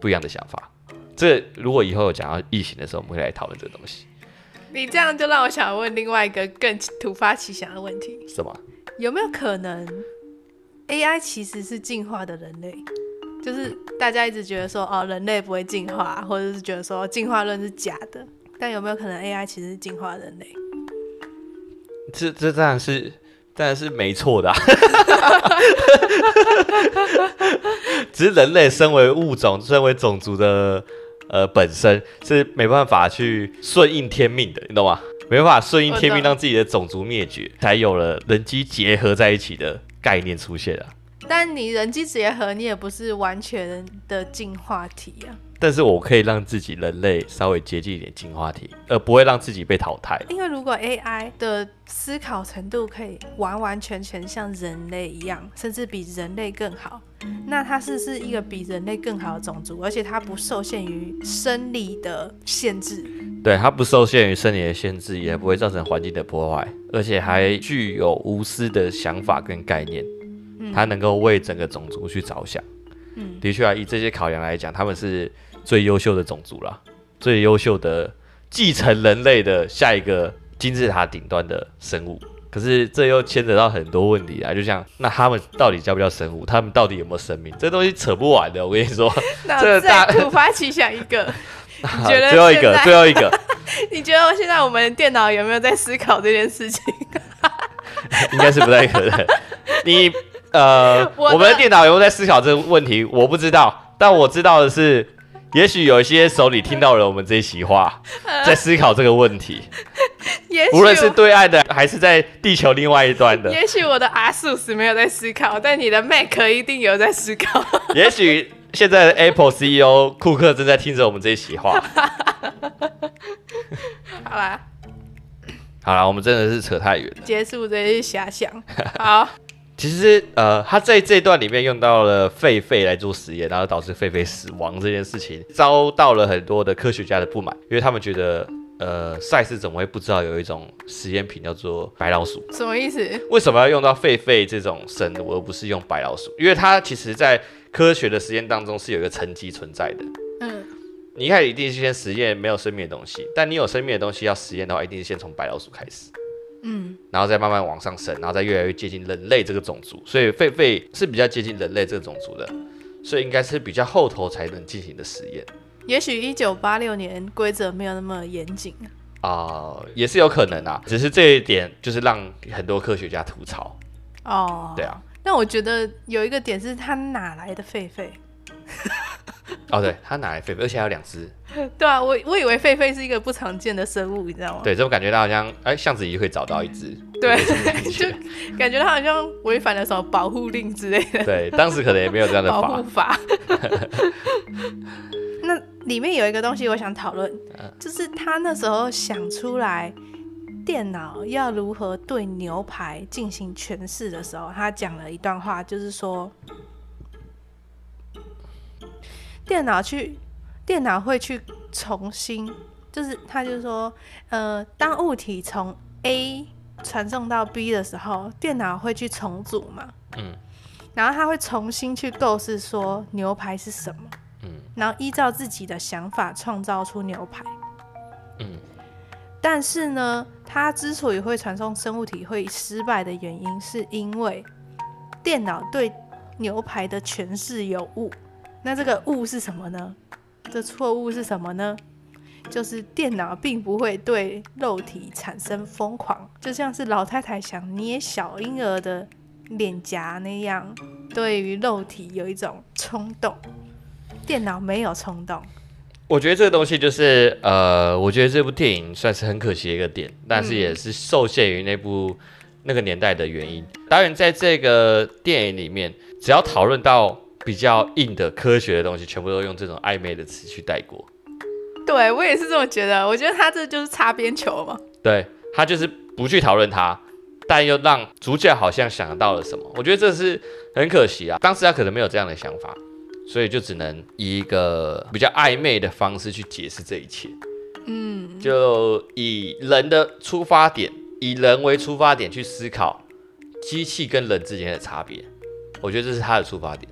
不一样的想法。这如果以后有讲到异形的时候，我们会来讨论这个东西。你这样就让我想问另外一个更突发奇想的问题：什么？有没有可能 AI 其实是进化的人类？就是大家一直觉得说哦，人类不会进化，或者是觉得说进化论是假的，但有没有可能 AI 其实是进化人类？这这当然是当然是没错的啊，只是人类身为物种、身为种族的呃本身是没办法去顺应天命的，你懂吗？没办法顺应天命，让自己的种族灭绝，才有了人机结合在一起的概念出现啊。但你人机结合，你也不是完全的进化体啊。但是我可以让自己人类稍微接近一点进化体，而不会让自己被淘汰。因为如果 AI 的思考程度可以完完全全像人类一样，甚至比人类更好，那它是是一个比人类更好的种族，而且它不受限于生理的限制。对，它不受限于生理的限制，也不会造成环境的破坏，而且还具有无私的想法跟概念。它能够为整个种族去着想，嗯，的确啊，以这些考量来讲，他们是最优秀的种族啦，最优秀的继承人类的下一个金字塔顶端的生物。可是这又牵扯到很多问题啊，就像那他们到底叫不叫生物？他们到底有没有生命？这东西扯不完的。我跟你说，这再突发奇想一个，你觉得最后一个，最后一个，你觉得现在我们电脑有没有在思考这件事情？应该是不太可能。你。呃，我，我们的电脑有没有在思考这个问题？我不知道，但我知道的是，也许有一些手里听到了我们这一席话，在思考这个问题。无论是对岸的，还是在地球另外一端的。也许我的 ASUS 没有在思考，但你的 Mac 一定有在思考。也许现在的 Apple CEO 库克正在听着我们这一席话。好啦，好啦，我们真的是扯太远了。结束这些遐想。好。其实，呃，他在这段里面用到了狒狒来做实验，然后导致狒狒死亡这件事情，遭到了很多的科学家的不满，因为他们觉得，呃，赛斯怎么会不知道有一种实验品叫做白老鼠？什么意思？为什么要用到狒狒这种生物，而不是用白老鼠？因为它其实在科学的实验当中是有一个层级存在的。嗯，你一开始一定是先实验没有生命的东西，但你有生命的东西要实验的话，一定是先从白老鼠开始。嗯，然后再慢慢往上升，然后再越来越接近人类这个种族，所以狒狒是比较接近人类这个种族的，所以应该是比较后头才能进行的实验。也许一九八六年规则没有那么严谨啊，呃，也是有可能啊，只是这一点就是让很多科学家吐槽。哦，对啊，那我觉得有一个点是他哪来的狒狒？哦，对，他哪来狒狒？而且还有两只。对啊，我我以为狒狒是一个不常见的生物，你知道吗？对，这种感觉他好像，哎，巷子里就可以找到一只。对，就感觉他好像违反了什么保护令之类的。对，当时可能也没有这样的法。保护法。那里面有一个东西我想讨论，就是他那时候想出来电脑要如何对牛排进行诠释的时候，他讲了一段话，就是说，电脑去，电脑会去重新，就是他就是说，呃，当物体从 A 传送到 B 的时候，电脑会去重组嘛，嗯，然后他会重新去构思说牛排是什么，嗯，然后依照自己的想法创造出牛排，嗯。但是呢，它之所以会传送生物体会失败的原因，是因为电脑对牛排的诠释有误。那这个误是什么呢？这错误是什么呢？就是电脑并不会对肉体产生疯狂，就像是老太太想捏小婴儿的脸颊那样，对于肉体有一种冲动。电脑没有冲动。我觉得这个东西就是，呃，我觉得这部电影算是很可惜的一个点，但是也是受限于那部那个年代的原因。导演在这个电影里面，只要讨论到比较硬的科学的东西，全部都用这种暧昧的词去带过。对，我也是这么觉得，我觉得他这就是擦边球嘛。对，他就是不去讨论它，但又让主角好像想到了什么。我觉得这是很可惜啊，当时他可能没有这样的想法。所以就只能以一个比较暧昧的方式去解释这一切，嗯，就以人的出发点，以人为出发点去思考机器跟人之间的差别。我觉得这是他的出发点，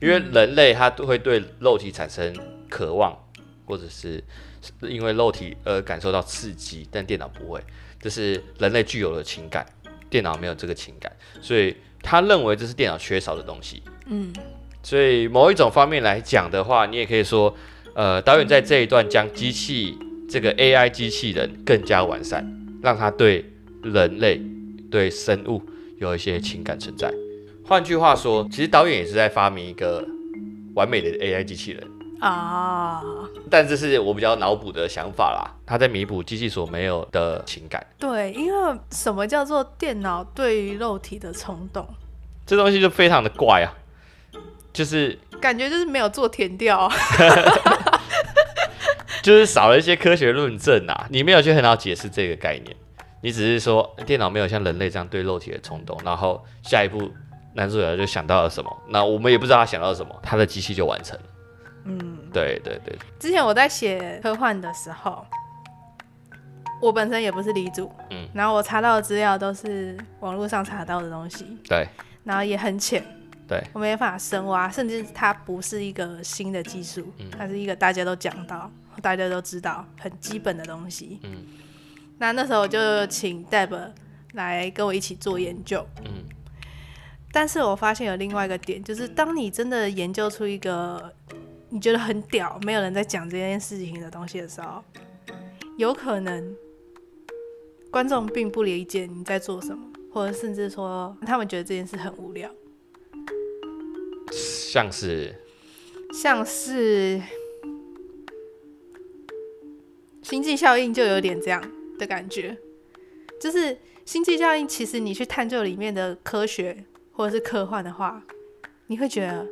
因为人类他都会对肉体产生渴望，或者是因为肉体而感受到刺激，但电脑不会，这是人类具有的情感，电脑没有这个情感，所以他认为这是电脑缺少的东西，嗯。所以某一种方面来讲的话，你也可以说，呃，导演在这一段将机器这个 AI 机器人更加完善，让它对人类、对生物有一些情感存在。换句话说，其实导演也是在发明一个完美的 AI 机器人啊。但这是我比较脑补的想法啦，他在弥补机器所没有的情感。对，因为什么叫做电脑对于肉体的冲动？这东西就非常的怪啊。就是感觉就是没有做填调，就是少了一些科学论证啊。你没有去很好解释这个概念，你只是说电脑没有像人类这样对肉体的冲动，然后下一步男主角就想到了什么，那我们也不知道他想到了什么，他的机器就完成了。嗯，对对对。之前我在写科幻的时候，我本身也不是理组，嗯，然后我查到的资料都是网络上查到的东西，对，然后也很浅。对，我没法深挖，甚至它不是一个新的技术，嗯，它是一个大家都讲到、大家都知道很基本的东西。嗯，那那时候我就请 Deb 来跟我一起做研究。嗯，但是我发现有另外一个点，就是当你真的研究出一个你觉得很屌、没有人在讲这件事情的东西的时候，有可能观众并不理解你在做什么，或者甚至说他们觉得这件事很无聊。像是，像是星际效应就有点这样的感觉，就是星际效应，其实你去探究里面的科学或者是科幻的话，你会觉得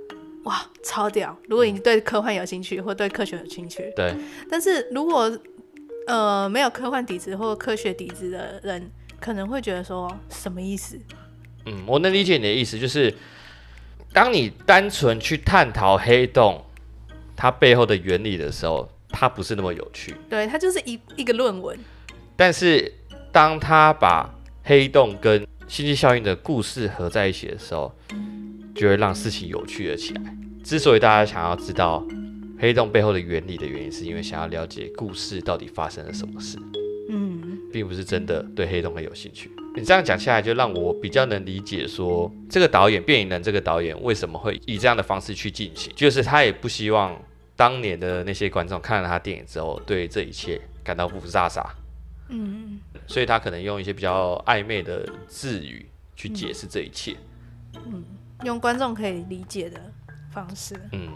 哇超屌。如果你对科幻有兴趣或对科学有兴趣，对。但是如果呃没有科幻底子或科学底子的人，可能会觉得说什么意思？嗯，我能理解你的意思，就是。当你单纯去探讨黑洞它背后的原理的时候，它不是那么有趣。对，它就是一一个论文。但是，当他把黑洞跟星际效应的故事合在一起的时候，就会让事情有趣了起来。之所以大家想要知道黑洞背后的原理的原因，是因为想要了解故事到底发生了什么事。嗯，并不是真的对黑洞很有兴趣。你这样讲下来，就让我比较能理解说，这个导演变影人这个导演为什么会以这样的方式去进行，就是他也不希望当年的那些观众看了他电影之后，对这一切感到不飒飒。嗯，所以他可能用一些比较暧昧的字语去解释这一切。嗯，用观众可以理解的方式。嗯。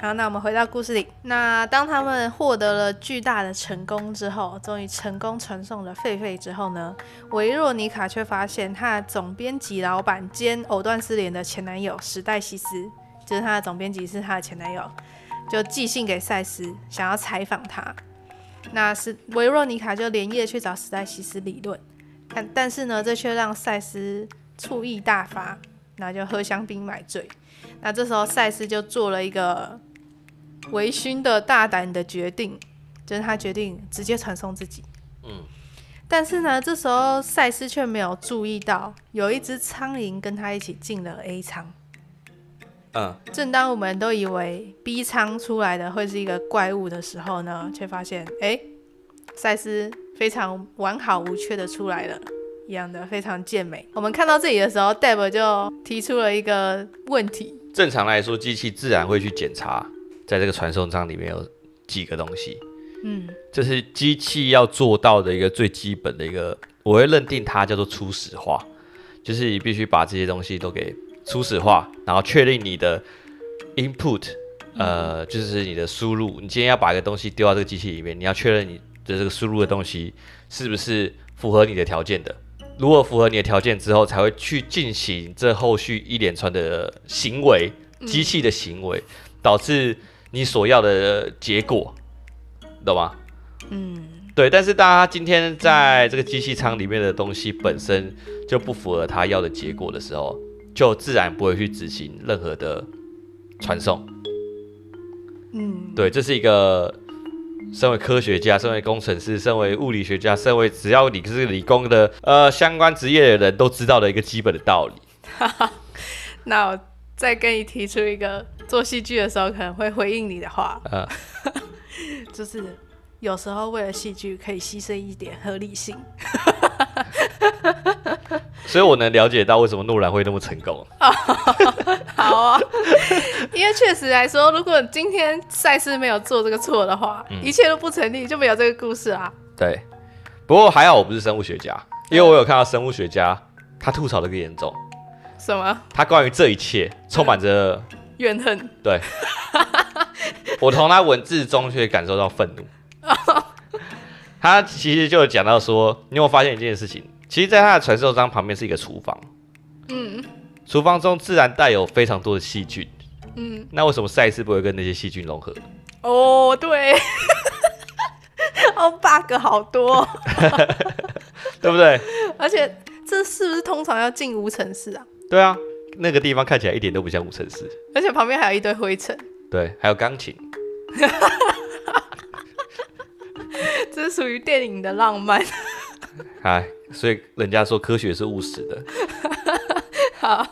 好，那我们回到故事里。那当他们获得了巨大的成功之后，终于成功传送了狒狒之后呢，维若妮卡却发现她的总编辑老板兼藕断丝连的前男友史黛西斯，就是她的总编辑是她的前男友，就寄信给赛斯，想要采访他。那是维若妮卡就连夜去找史黛西斯理论，但但是呢，这却让赛斯醋意大发，然后就喝香槟买醉。那这时候赛斯就做了一个微醺的大胆的决定，就是他决定直接传送自己。嗯。但是呢，这时候赛斯却没有注意到，有一只苍蝇跟他一起进了 A 舱。嗯。正当我们都以为 B 仓出来的会是一个怪物的时候呢，却发现，哎，赛斯非常完好无缺的出来了，一样的非常健美。我们看到这里的时候，Deb 就提出了一个问题。正常来说，机器自然会去检查，在这个传送舱里面有几个东西。嗯，这是机器要做到的一个最基本的一个，我会认定它叫做初始化，就是你必须把这些东西都给初始化，然后确定你的 input，呃，就是你的输入。你今天要把一个东西丢到这个机器里面，你要确认你的这个输入的东西是不是符合你的条件的。如果符合你的条件之后，才会去进行这后续一连串的行为，机器的行为，导致你所要的结果。懂吗？嗯，对，但是大家今天在这个机器仓里面的东西本身就不符合他要的结果的时候，就自然不会去执行任何的传送。嗯，对，这是一个身为科学家、身为工程师、身为物理学家、身为只要你是理工的呃相关职业的人都知道的一个基本的道理。那我再跟你提出一个做戏剧的时候可能会回应你的话。嗯。就是有时候为了戏剧可以牺牲一点合理性，所以我能了解到为什么诺兰会那么成功。好啊，因为确实来说，如果今天赛事没有做这个错的话，嗯，一切都不成立，就没有这个故事啊。对，不过还好我不是生物学家，因为我有看到生物学家他吐槽的更严重。什么？他关于这一切充满着怨恨。对。我从他文字中却感受到愤怒。他其实就讲到说，你有发现一件事情？其实，在他的传授章旁边是一个厨房。嗯。厨房中自然带有非常多的细菌。嗯。那为什么赛斯不会跟那些细菌融合？哦，对。哦，bug 好多。对不对？而且，这是不是通常要进无尘室啊？对啊，那个地方看起来一点都不像无尘室。而且旁边还有一堆灰尘。对，还有钢琴，这是属于电影的浪漫。哎，所以人家说科学是务实的。好，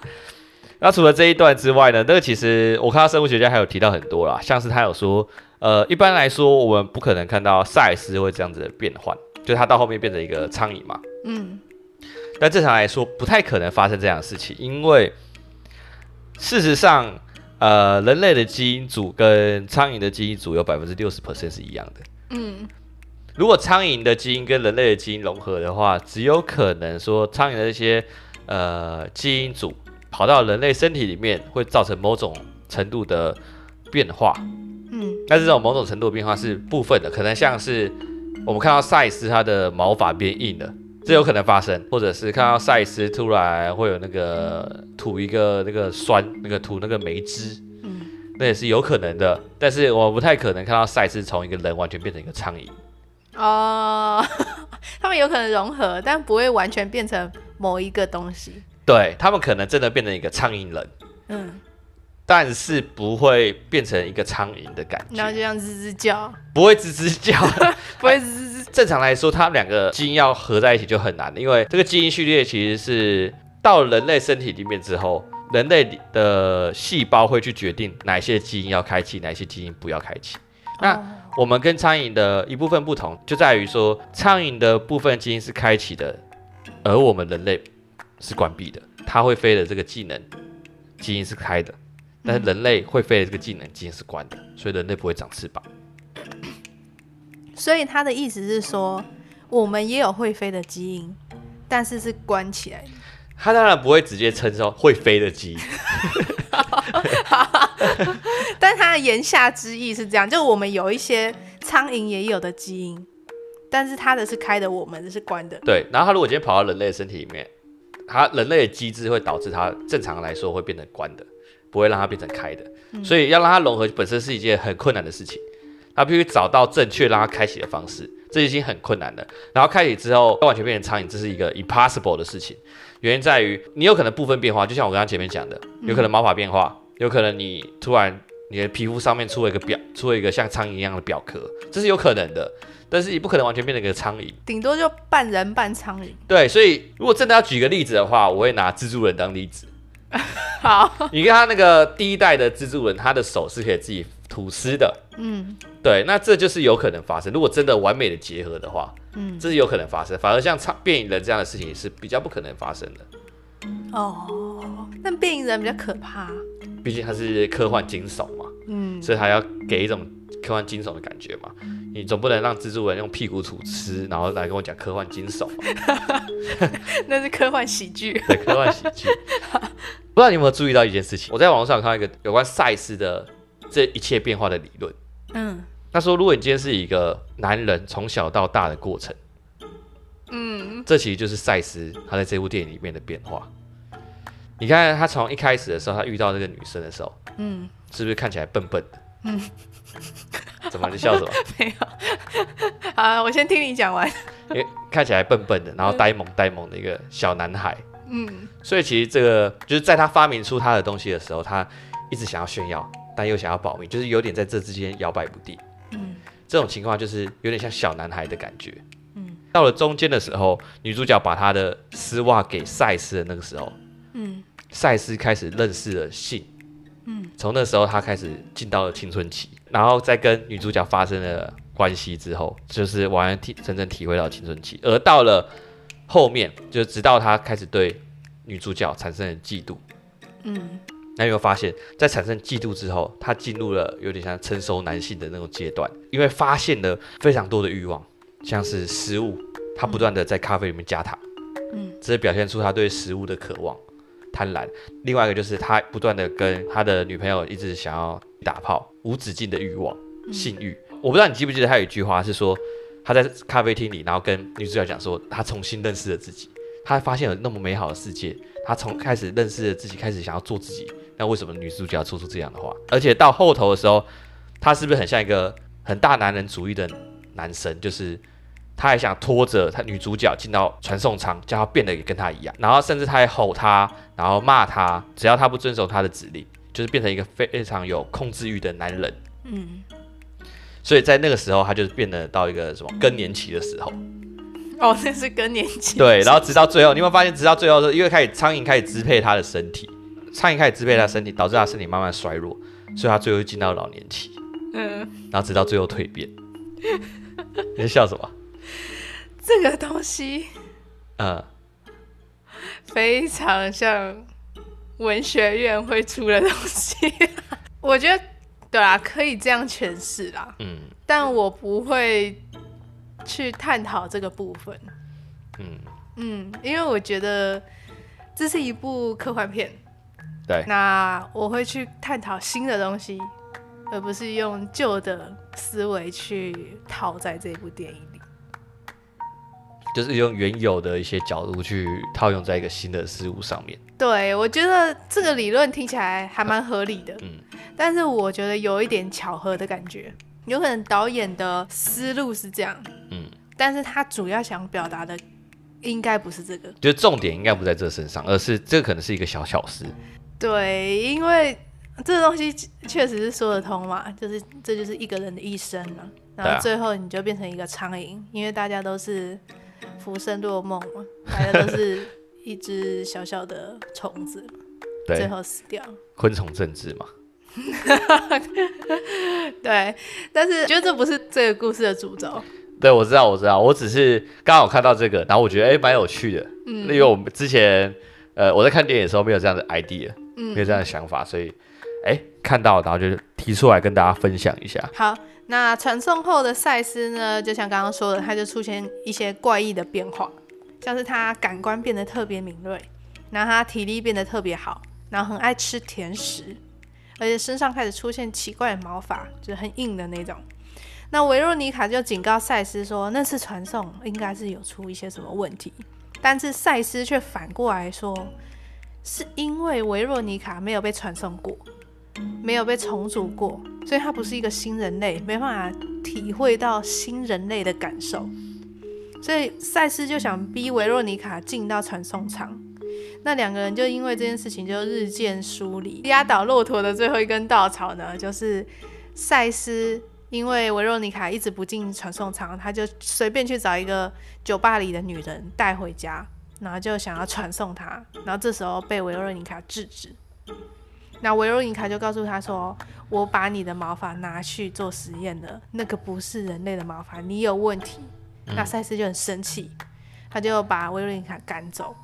那除了这一段之外呢？那个其实我看到生物学家还有提到很多啦，像是他有说，呃，一般来说我们不可能看到赛斯会这样子的变换，就他到后面变成一个苍蝇嘛。嗯。但正常来说不太可能发生这样的事情，因为事实上。呃，人类的基因组跟苍蝇的基因组有百分之六十 percent 是一样的。嗯，如果苍蝇的基因跟人类的基因融合的话，只有可能说苍蝇的那些呃基因组跑到人类身体里面，会造成某种程度的变化。嗯，但是这种某种程度的变化是部分的，可能像是我们看到赛斯它的毛发变硬了。这有可能发生，或者是看到赛斯突然会有那个吐一个那个酸，那个吐那个梅汁，嗯，那也是有可能的。但是我不太可能看到赛斯从一个人完全变成一个苍蝇。哦，他们有可能融合，但不会完全变成某一个东西。对，他们可能真的变成一个苍蝇人，嗯，但是不会变成一个苍蝇的感觉。然后就像吱吱叫，不会吱吱叫，不会吱吱。正常来说，他们两个基因要合在一起就很难，因为这个基因序列其实是到人类身体里面之后，人类的细胞会去决定哪些基因要开启，哪些基因不要开启。那我们跟苍蝇的一部分不同，就在于说，苍蝇的部分基因是开启的，而我们人类是关闭的。它会飞的这个技能基因是开的，但是人类会飞的这个技能基因是关的，所以人类不会长翅膀。所以他的意思是说，我们也有会飞的基因，但是是关起来的。他当然不会直接称说会飞的基因，但他的言下之意是这样：就我们有一些苍蝇也有的基因，但是他的是开的，我们的是关的。对。然后他如果今天跑到人类的身体里面，他人类的机制会导致他正常来说会变成关的，不会让它变成开的。嗯。所以要让它融合本身是一件很困难的事情。他必须找到正确让它开启的方式，这已经很困难了。然后开启之后，完全变成苍蝇，这是一个 impossible 的事情。原因在于你有可能部分变化，就像我刚刚前面讲的，有可能毛发变化，有可能你突然你的皮肤上面出了一个表，出了一个像苍蝇一样的表壳，这是有可能的。但是你不可能完全变成一个苍蝇，顶多就半人半苍蝇。对，所以如果真的要举个例子的话，我会拿蜘蛛人当例子。好，你看他那个第一代的蜘蛛人，他的手是可以自己吐丝的。嗯，对，那这就是有可能发生。如果真的完美的结合的话，嗯，这是有可能发生。反而像苍变异人这样的事情是比较不可能发生的。哦，但变异人比较可怕，毕竟他是科幻惊悚嘛。嗯，所以他要给一种科幻惊悚的感觉嘛。你总不能让蜘蛛人用屁股吐丝，然后来跟我讲科幻惊悚。那是科幻喜剧。对，科幻喜剧。不知道你有没有注意到一件事情？我在网络上看到一个有关赛斯的这一切变化的理论。嗯。他说，如果你今天是一个男人从小到大的过程，嗯，这其实就是赛斯他在这部电影里面的变化。你看他从一开始的时候，他遇到这个女生的时候，嗯，是不是看起来笨笨的？嗯。怎么？你笑什么？没有。好，我先听你讲完。因为看起来笨笨的，然后呆萌呆萌的一个小男孩。嗯。所以其实这个就是在他发明出他的东西的时候，他一直想要炫耀，但又想要保密，就是有点在这之间摇摆不定。嗯。这种情况就是有点像小男孩的感觉。嗯。到了中间的时候，女主角把她的丝袜给赛斯的那个时候，嗯，赛斯开始认识了性。嗯。从那时候，他开始进到了青春期。然后在跟女主角发生了关系之后，就是完全体真正体会到青春期。而到了后面，就直到他开始对女主角产生了嫉妒。嗯，那有没有发现，在产生嫉妒之后，他进入了有点像成熟男性的那种阶段，因为发现了非常多的欲望，像是食物，他不断的在咖啡里面加糖。嗯，这是表现出他对食物的渴望、贪婪。另外一个就是他不断的跟他的女朋友一直想要。打炮，无止境的欲望，性欲。嗯、我不知道你记不记得他有一句话是说，他在咖啡厅里，然后跟女主角讲说，他重新认识了自己，他发现了那么美好的世界，他从开始认识了自己，开始想要做自己。那为什么女主角要说出这样的话？而且到后头的时候，他是不是很像一个很大男人主义的男生？就是他还想拖着他女主角进到传送舱，叫她变得也跟他一样，然后甚至他还吼他，然后骂他，只要他不遵守他的指令。就是变成一个非常有控制欲的男人，嗯，所以在那个时候，他就是变得到一个什么更年期的时候。哦，这是更年期。对，然后直到最后，你有没有发现，直到最后的时候，因为开始苍蝇开始支配他的身体，苍蝇开始支配他的身体，导致他身体慢慢衰弱，所以他最后进到老年期。嗯，然后直到最后蜕变。你在笑什么？这个东西，嗯，非常像。文学院会出的东西，我觉得对啊，可以这样诠释啦。嗯，但我不会去探讨这个部分。嗯嗯，因为我觉得这是一部科幻片。对。那我会去探讨新的东西，而不是用旧的思维去套在这部电影里。就是用原有的一些角度去套用在一个新的事物上面。对，我觉得这个理论听起来还蛮合理的。嗯，但是我觉得有一点巧合的感觉，有可能导演的思路是这样。嗯，但是他主要想表达的应该不是这个，就是重点应该不在这身上，而是这可能是一个小巧思。对，因为这个东西确实是说得通嘛，就是这就是一个人的一生了，然后最后你就变成一个苍蝇，因为大家都是。浮生若梦嘛，大家都是一只小小的虫子，对，最后死掉。昆虫政治嘛，对。但是觉得这不是这个故事的主轴。对，我知道，我知道，我只是刚好看到这个，然后我觉得哎，蛮有趣的。嗯，因为我们之前呃我在看电影的时候没有这样的 idea，嗯，没有这样的想法，所以哎看到，然后就提出来跟大家分享一下。好。那传送后的赛斯呢？就像刚刚说的，他就出现一些怪异的变化，像是他感官变得特别敏锐，然后他体力变得特别好，然后很爱吃甜食，而且身上开始出现奇怪的毛发，就是很硬的那种。那维若妮卡就警告赛斯说，那次传送应该是有出一些什么问题，但是赛斯却反过来说，是因为维若妮卡没有被传送过。没有被重组过，所以他不是一个新人类，没办法体会到新人类的感受，所以赛斯就想逼维若妮卡进到传送舱。那两个人就因为这件事情就日渐疏离。压倒骆驼的最后一根稻草呢，就是赛斯因为维若妮卡一直不进传送舱，他就随便去找一个酒吧里的女人带回家，然后就想要传送她，然后这时候被维若妮卡制止。那维罗妮卡就告诉他说：“我把你的毛发拿去做实验了，那个不是人类的毛发，你有问题。”那赛斯就很生气，他就把维罗妮卡赶走。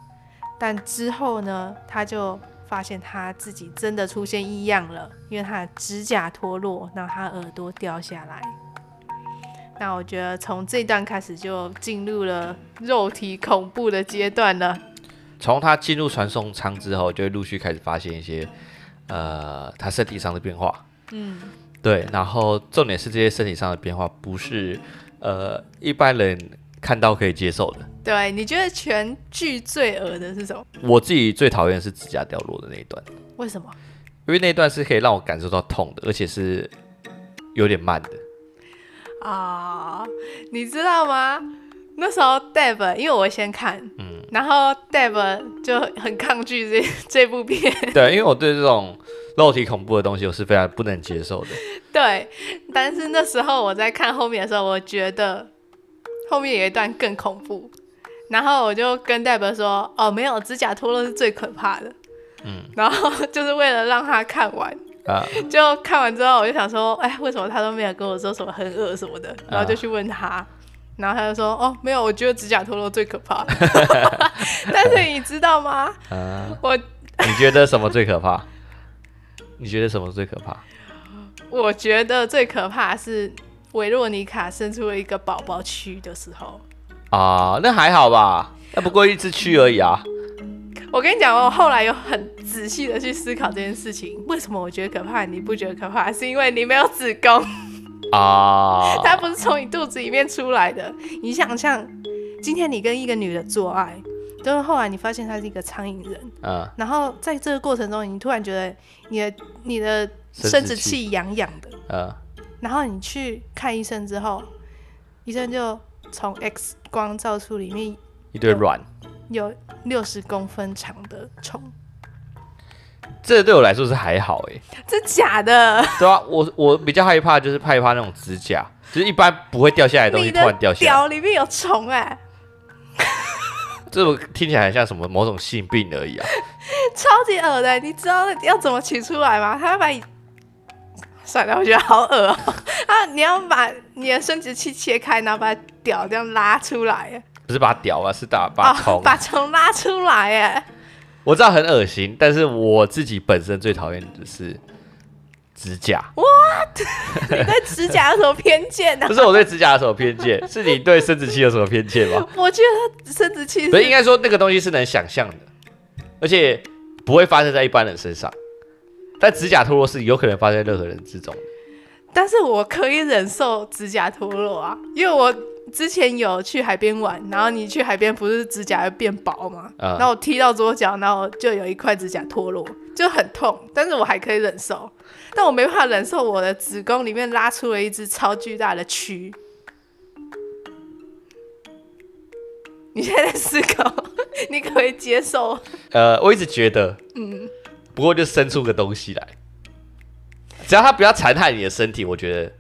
但之后呢，他就发现他自己真的出现异样了，因为他的指甲脱落，让他耳朵掉下来。那我觉得从这段开始就进入了肉体恐怖的阶段了。从他进入传送舱之后，就会陆续开始发现一些呃他身体上的变化。嗯，对。然后重点是这些身体上的变化不是呃一般人看到可以接受的。对，你觉得全剧最恶的是什么？我自己最讨厌是指甲掉落的那一段。为什么？因为那一段是可以让我感受到痛的，而且是有点慢的。啊，你知道吗？那时候 Deb，因为我先看，嗯，然后 Deb 就很抗拒这 这部片。对，因为我对这种肉体恐怖的东西，我是非常不能接受的。对，但是那时候我在看后面的时候，我觉得后面有一段更恐怖。然后我就跟 Deb 说：“哦，没有，指甲脱落是最可怕的。”嗯，然后 就是为了让他看完啊，就看完之后，我就想说：“哎，为什么他都没有跟我说什么很恶什么的？”然后就去问他，啊、然后他就说：“哦，没有，我觉得指甲脱落最可怕。”但是你知道吗？啊、我你觉得什么最可怕？你觉得什么最可怕？我觉得最可怕是维洛妮卡生出了一个宝宝蛆的时候。啊，那还好吧，那不过一只蛆而已啊。我跟你讲，我后来有很仔细的去思考这件事情，为什么我觉得可怕，你不觉得可怕？是因为你没有子宫啊，它不是从你肚子里面出来的。你想象，今天你跟一个女的做爱，就是后来你发现她是一个苍蝇人，嗯，然后在这个过程中，你突然觉得你的你的生殖器痒痒的，嗯，然后你去看医生之后，医生就。从 X 光照出里面一堆卵，有六十公分长的虫。这对我来说是还好哎，这假的？对啊，我我比较害怕就是害怕那种指甲，就是一般不会掉下来的东西突然掉下来。屌里面有虫哎！这我听起来很像什么某种性病而已啊！超级恶的，你知道要怎么取出来吗？他会把你。算了，我觉得好恶哦、喔。啊，你要把你的生殖器切开，然后把屌这样拉出来。不是把屌啊，是打把虫、哦，把虫拉出来。哎，我知道很恶心，但是我自己本身最讨厌的是指甲。What？你对指甲有什么偏见呢、啊？不是我对指甲有什么偏见，是你对生殖器有什么偏见吗？我觉得生殖器是，不是应该说那个东西是能想象的，而且不会发生在一般人身上。但指甲脱落是有可能发生在任何人之中，但是我可以忍受指甲脱落啊，因为我之前有去海边玩，然后你去海边不是指甲会变薄吗？嗯，然后我踢到左脚，然后就有一块指甲脱落，就很痛，但是我还可以忍受，但我没办法忍受我的子宫里面拉出了一只超巨大的蛆。你现在在思考，你可不可以接受？呃，我一直觉得，嗯。不过就生出个东西来，只要它不要残害你的身体，我觉得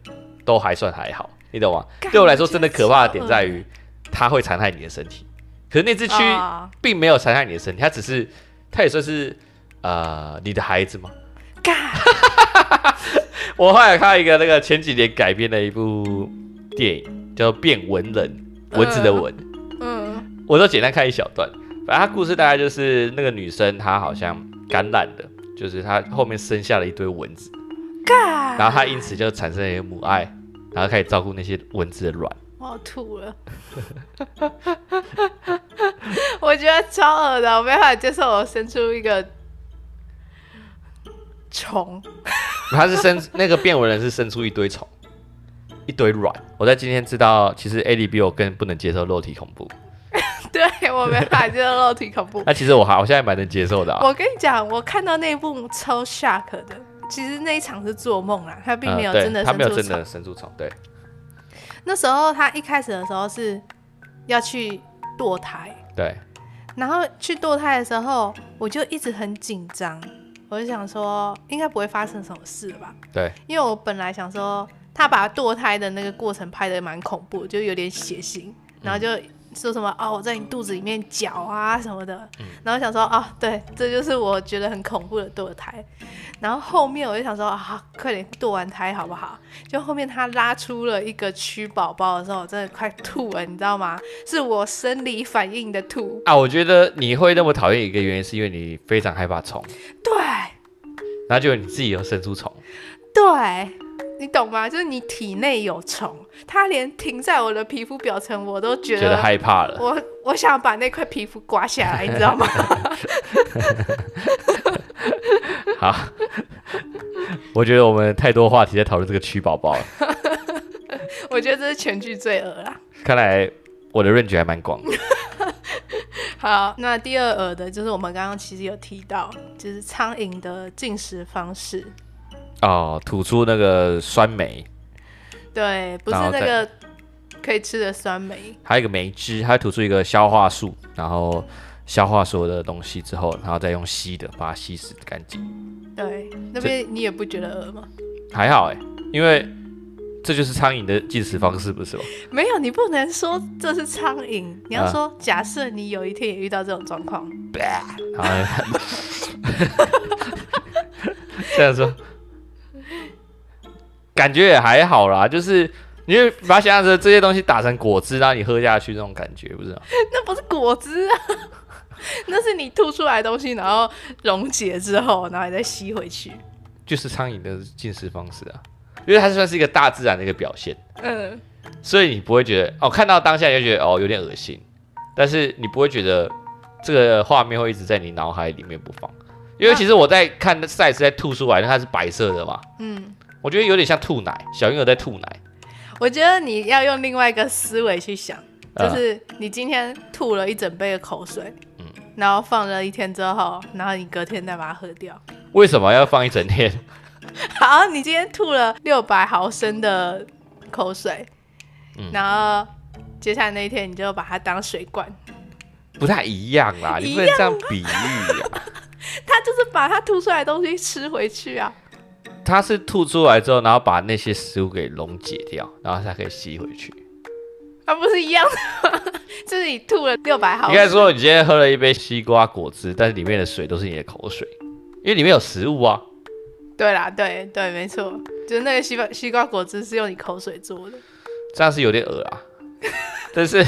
都还算还好，你懂吗？对我来说，真的可怕的点在于它会残害你的身体。可是那只蛆并没有残害你的身体，它只是它也算是呃你的孩子吗？我后来看到一个那个前几年改编的一部电影，叫做《变蚊人》，蚊子的蚊。嗯，我都简单看一小段，反正它故事大概就是那个女生她好像。感染的，就是她后面生下了一堆蚊子，然后他因此就产生了一个母爱，然后开始照顾那些蚊子的卵。我要吐了，我觉得超恶的，我没办法接受我生出一个虫。他是生那个变蚊人是生出一堆虫，一堆卵。我在今天知道，其实 AD 比我更不能接受肉体恐怖。对，我没法接受肉体恐怖。那其实我还我现在蛮能接受的啊。我跟你讲，我看到那一部超 shock 的，其实那一场是做梦啦，他并没有真的生出虫。他没有真的生出虫，对。那时候他一开始的时候是要去堕胎，对。然后去堕胎的时候，我就一直很紧张，我就想说应该不会发生什么事吧？对。因为我本来想说他把堕胎的那个过程拍的蛮恐怖，就有点血腥，然后就。说什么哦？我在你肚子里面搅啊什么的，嗯、然后想说哦，对，这就是我觉得很恐怖的堕胎。然后后面我就想说啊，快点堕完胎好不好？就后面他拉出了一个蛆宝宝的时候，我真的快吐了，你知道吗？是我生理反应的吐啊！我觉得你会那么讨厌一个原因，是因为你非常害怕虫。对。然后就你自己又生出虫。对。你懂吗？就是你体内有虫，它连停在我的皮肤表层，我都觉得，害怕了。我我想把那块皮肤刮下来，你知道吗？好，我觉得我们太多话题在讨论这个蛆宝宝了。我觉得这是全剧最恶啦。看来我的 range 还蛮广。好，那第二恶的就是我们刚刚其实有提到，就是苍蝇的进食方式。哦，吐出那个酸梅，对，不是那个可以吃的酸梅，还有一个梅汁，还吐出一个消化素，然后消化所有的东西之后，然后再用吸的把它吸死干净。对，那边你也不觉得饿吗？还好哎，因为这就是苍蝇的进食方式，不是吗？没有，你不能说这是苍蝇，你要说假设你有一天也遇到这种状况，好，这样说。感觉也还好啦，就是你会把想象成这些东西打成果汁，让你喝下去那种感觉，不是吗？那不是果汁啊，那是你吐出来的东西，然后溶解之后，然后你再吸回去。就是苍蝇的进食方式啊，因为它算是一个大自然的一个表现。嗯，所以你不会觉得哦，看到当下你就觉得哦有点恶心，但是你不会觉得这个画面会一直在你脑海里面不放，因为其实我在看赛斯在吐出来，它是白色的嘛。嗯。我觉得有点像吐奶，小婴儿在吐奶。我觉得你要用另外一个思维去想，就是你今天吐了一整杯的口水，嗯，然后放了一天之后，然后你隔天再把它喝掉。为什么要放一整天？好，你今天吐了六百毫升的口水，嗯，然后接下来那一天你就把它当水罐，不太一样啦，你不能这样比喻啊。他就是把他吐出来的东西吃回去啊。它是吐出来之后，然后把那些食物给溶解掉，然后才可以吸回去。它不是一样的吗？就是你吐了六百毫升。应该说你今天喝了一杯西瓜果汁，但是里面的水都是你的口水，因为里面有食物啊。对啦，对对，没错，就是那个西瓜西瓜果汁是用你口水做的。这样是有点恶啊，但是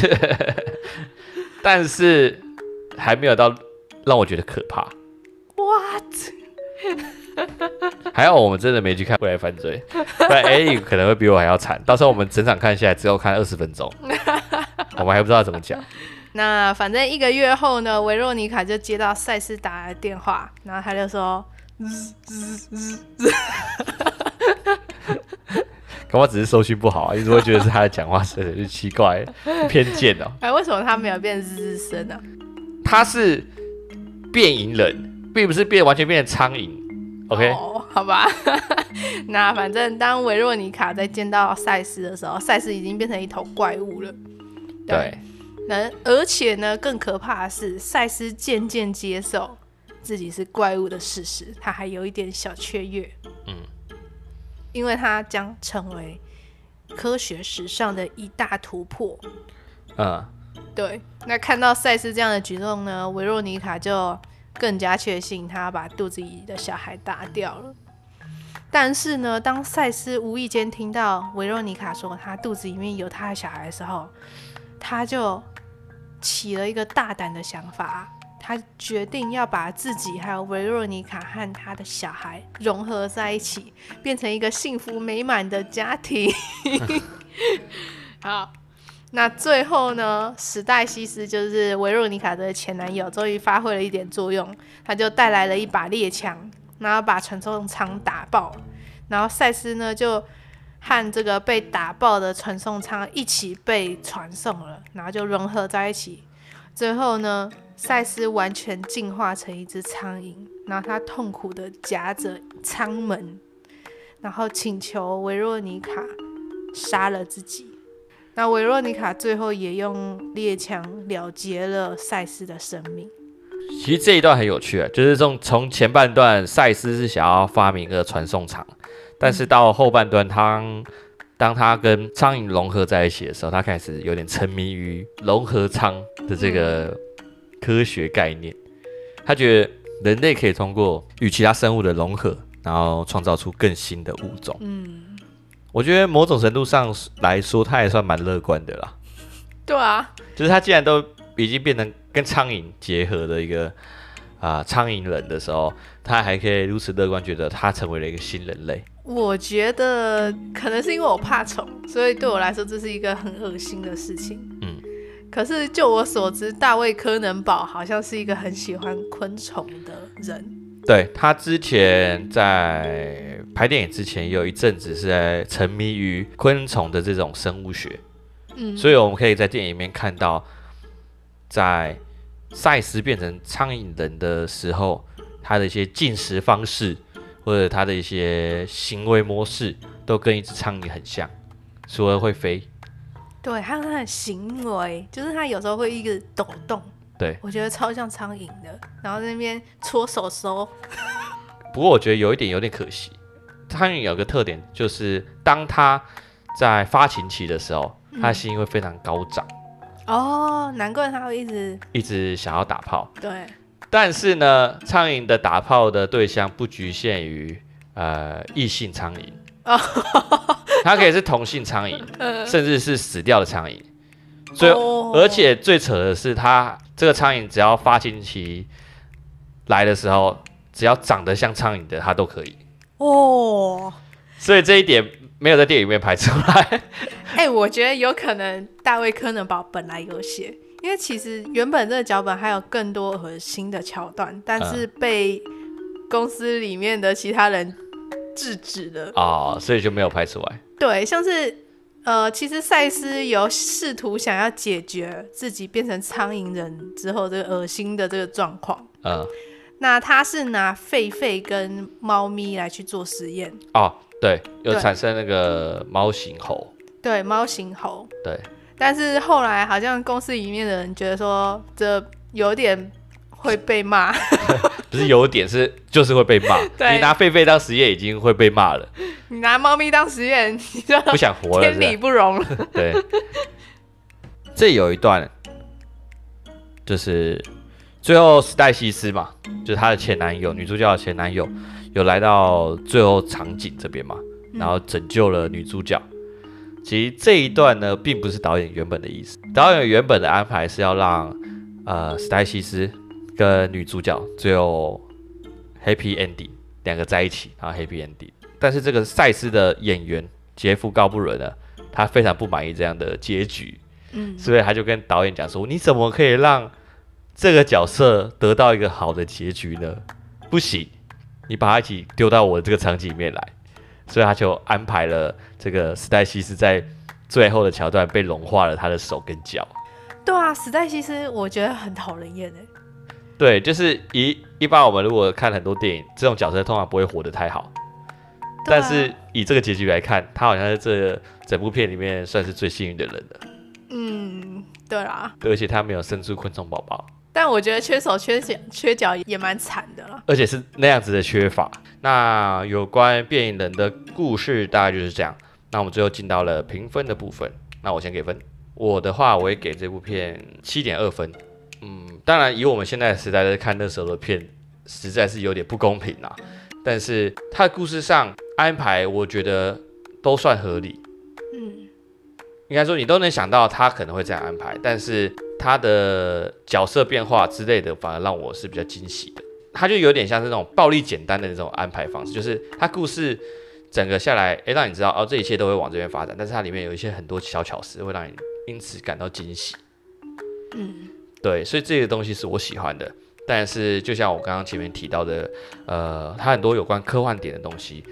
但是还没有到让我觉得可怕。What？还好我们真的没去看《未来犯罪》，不然 A 可能会比我还要惨。到时候我们整场看下来，只有看二十分钟，我们还不知道怎么讲。那反正一个月后呢，维若妮卡就接到赛斯打来的电话，然后他就说：“滋滋滋滋。”可能只是收讯不好啊，一直会觉得是他的讲话声？就奇怪，偏见哦。哎，为什么他没有变滋滋声呢？他是变隐人，并不是变完全变成苍蝇。OK，、oh, 好吧，那反正当维若尼卡在见到赛斯的时候，赛斯已经变成一头怪物了。对，那而且呢，更可怕的是，赛斯渐渐接受自己是怪物的事实，他还有一点小雀跃。嗯，因为他将成为科学史上的一大突破。嗯，对。那看到赛斯这样的举动呢，维若尼卡就。更加确信他把肚子里的小孩打掉了，但是呢，当赛斯无意间听到维若妮卡说他肚子里面有他的小孩的时候，他就起了一个大胆的想法，他决定要把自己还有维若妮卡和他的小孩融合在一起，变成一个幸福美满的家庭。好。那最后呢，史黛西斯就是维若妮卡的前男友，终于发挥了一点作用，他就带来了一把猎枪，然后把传送舱打爆，然后赛斯呢就和这个被打爆的传送舱一起被传送了，然后就融合在一起。最后呢，赛斯完全进化成一只苍蝇，然后他痛苦地夹着舱门，然后请求维若妮卡杀了自己。那维洛妮卡最后也用猎枪了结了赛斯的生命。其实这一段很有趣啊，就是从从前半段赛斯是想要发明一个传送场，但是到后半段他当他跟苍蝇融合在一起的时候，他开始有点沉迷于融合舱的这个科学概念。他觉得人类可以通过与其他生物的融合，然后创造出更新的物种。嗯。我觉得某种程度上来说，他也算蛮乐观的啦。对啊，就是他既然都已经变成跟苍蝇结合的一个啊苍蝇人的时候，他还可以如此乐观，觉得他成为了一个新人类。我觉得可能是因为我怕虫，所以对我来说这是一个很恶心的事情。嗯，可是就我所知，大卫柯能堡好像是一个很喜欢昆虫的人。对，他之前在拍电影之前，有一阵子是在沉迷于昆虫的这种生物学，嗯，所以我们可以在电影里面看到，在赛斯变成苍蝇人的时候，他的一些进食方式或者他的一些行为模式，都跟一只苍蝇很像，除了会飞，对，还有他的行为，就是他有时候会一个抖动。对，我觉得超像苍蝇的，然后在那边搓手手。不过我觉得有一点有点可惜，苍蝇有个特点，就是当它在发情期的时候，它的心会非常高涨。哦，难怪它会一直一直想要打炮。对。但是呢，苍蝇的打炮的对象不局限于呃异性苍蝇，它可以是同性苍蝇，甚至是死掉的苍蝇。所以，而且最扯的是，它这个苍蝇只要发情期来的时候，只要长得像苍蝇的，它都可以。哦，所以这一点没有在电影里面拍出来。哎、欸，我觉得有可能大卫柯能堡本来有写，因为其实原本这个脚本还有更多恶心的桥段，但是被公司里面的其他人制止了。哦，所以就没有拍出来。对，像是。呃，其实赛斯有试图想要解决自己变成苍蝇人之后这个恶心的这个状况。嗯，那他是拿狒狒跟猫咪来去做实验。哦，对，有产生那个猫型猴。对，猫型猴。对。但是后来好像公司里面的人觉得说这有点会被骂。不是有点是就是会被骂。你拿狒狒当实验已经会被骂了。你拿猫咪当实验，你就不想活了，天理不容了。对，这有一段，就是最后史黛西斯嘛，就是她的前男友，女主角的前男友，有来到最后场景这边嘛，然后拯救了女主角。其实这一段呢，并不是导演原本的意思，导演原本的安排是要让呃史黛西斯跟女主角最后 happy ending 两个在一起，然后 happy ending。但是这个赛斯的演员杰夫高布伦呢，他非常不满意这样的结局，嗯，所以他就跟导演讲说：“你怎么可以让这个角色得到一个好的结局呢？不行，你把他一起丢到我这个场景里面来。”所以他就安排了这个史黛西斯在最后的桥段被融化了他的手跟脚。对啊，史黛西斯我觉得很讨人厌哎。对，就是一一般我们如果看很多电影，这种角色通常不会活得太好。但是以这个结局来看，他好像是这整部片里面算是最幸运的人了。嗯，对啦。而且他没有生出昆虫宝宝。但我觉得缺手缺脚缺脚也蛮惨的了。而且是那样子的缺法。那有关变异人的故事大概就是这样。那我们最后进到了评分的部分。那我先给分。我的话，我也给这部片七点二分。嗯，当然以我们现在时代在看那时候的片，实在是有点不公平啦。但是他的故事上。安排我觉得都算合理，嗯，应该说你都能想到他可能会这样安排，但是他的角色变化之类的反而让我是比较惊喜的。他就有点像是那种暴力简单的那种安排方式，就是他故事整个下来，诶，让你知道哦，这一切都会往这边发展，但是它里面有一些很多小巧思会让你因此感到惊喜，嗯，对，所以这个东西是我喜欢的。但是就像我刚刚前面提到的，呃，它很多有关科幻点的东西。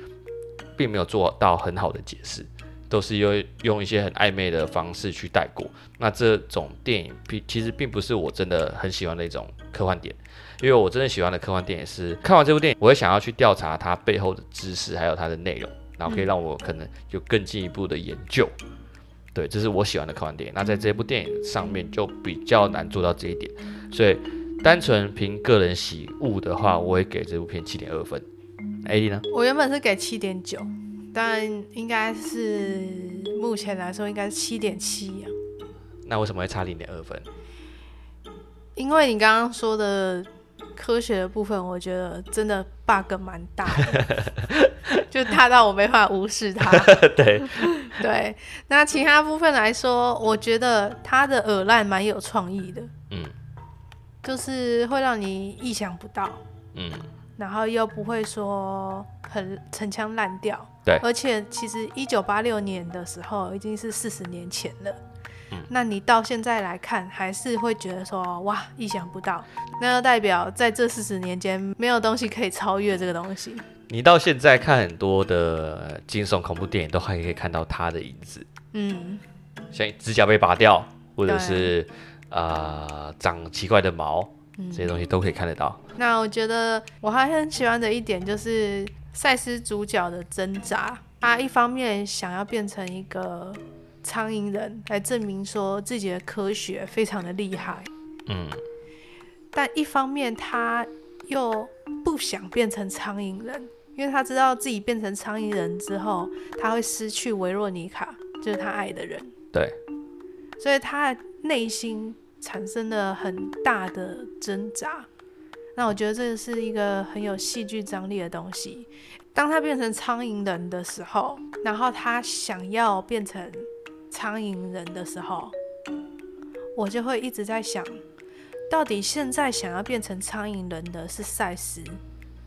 并没有做到很好的解释，都是用用一些很暧昧的方式去带过。那这种电影并其实并不是我真的很喜欢的一种科幻点，因为我真的喜欢的科幻电影是看完这部电影，我会想要去调查它背后的知识，还有它的内容，然后可以让我可能有更进一步的研究。对，这是我喜欢的科幻电影。那在这部电影上面就比较难做到这一点，所以单纯凭个人喜恶的话，我会给这部片七点二分。AD 呢？我原本是给七点九，但应该是目前来说应该是七点七啊。那为什么会差零点二分？因为你刚刚说的科学的部分，我觉得真的 bug 蛮大的，就大到我没办法无视它。对对，那其他部分来说，我觉得它的耳烂蛮有创意的，嗯，就是会让你意想不到，嗯，然后又不会说很陈腔滥调，对，而且其实一九八六年的时候已经是四十年前了。嗯那你到现在来看，还是会觉得说哇，意想不到。那就代表在这四十年间，没有东西可以超越这个东西。你到现在看很多的惊悚恐怖电影，都还可以看到它的影子。嗯，像指甲被拔掉，或者是啊、呃、长奇怪的毛，这些东西都可以看得到。那我觉得我还很喜欢的一点就是赛斯主角的挣扎。他一方面想要变成一个。苍蝇人来证明说自己的科学非常的厉害，嗯，但一方面他又不想变成苍蝇人，因为他知道自己变成苍蝇人之后，他会失去维若妮卡，就是他爱的人，对，所以他内心产生了很大的挣扎。那我觉得这个是一个很有戏剧张力的东西。当他变成苍蝇人的时候，然后他想要变成。苍蝇人的时候，我就会一直在想，到底现在想要变成苍蝇人的是赛斯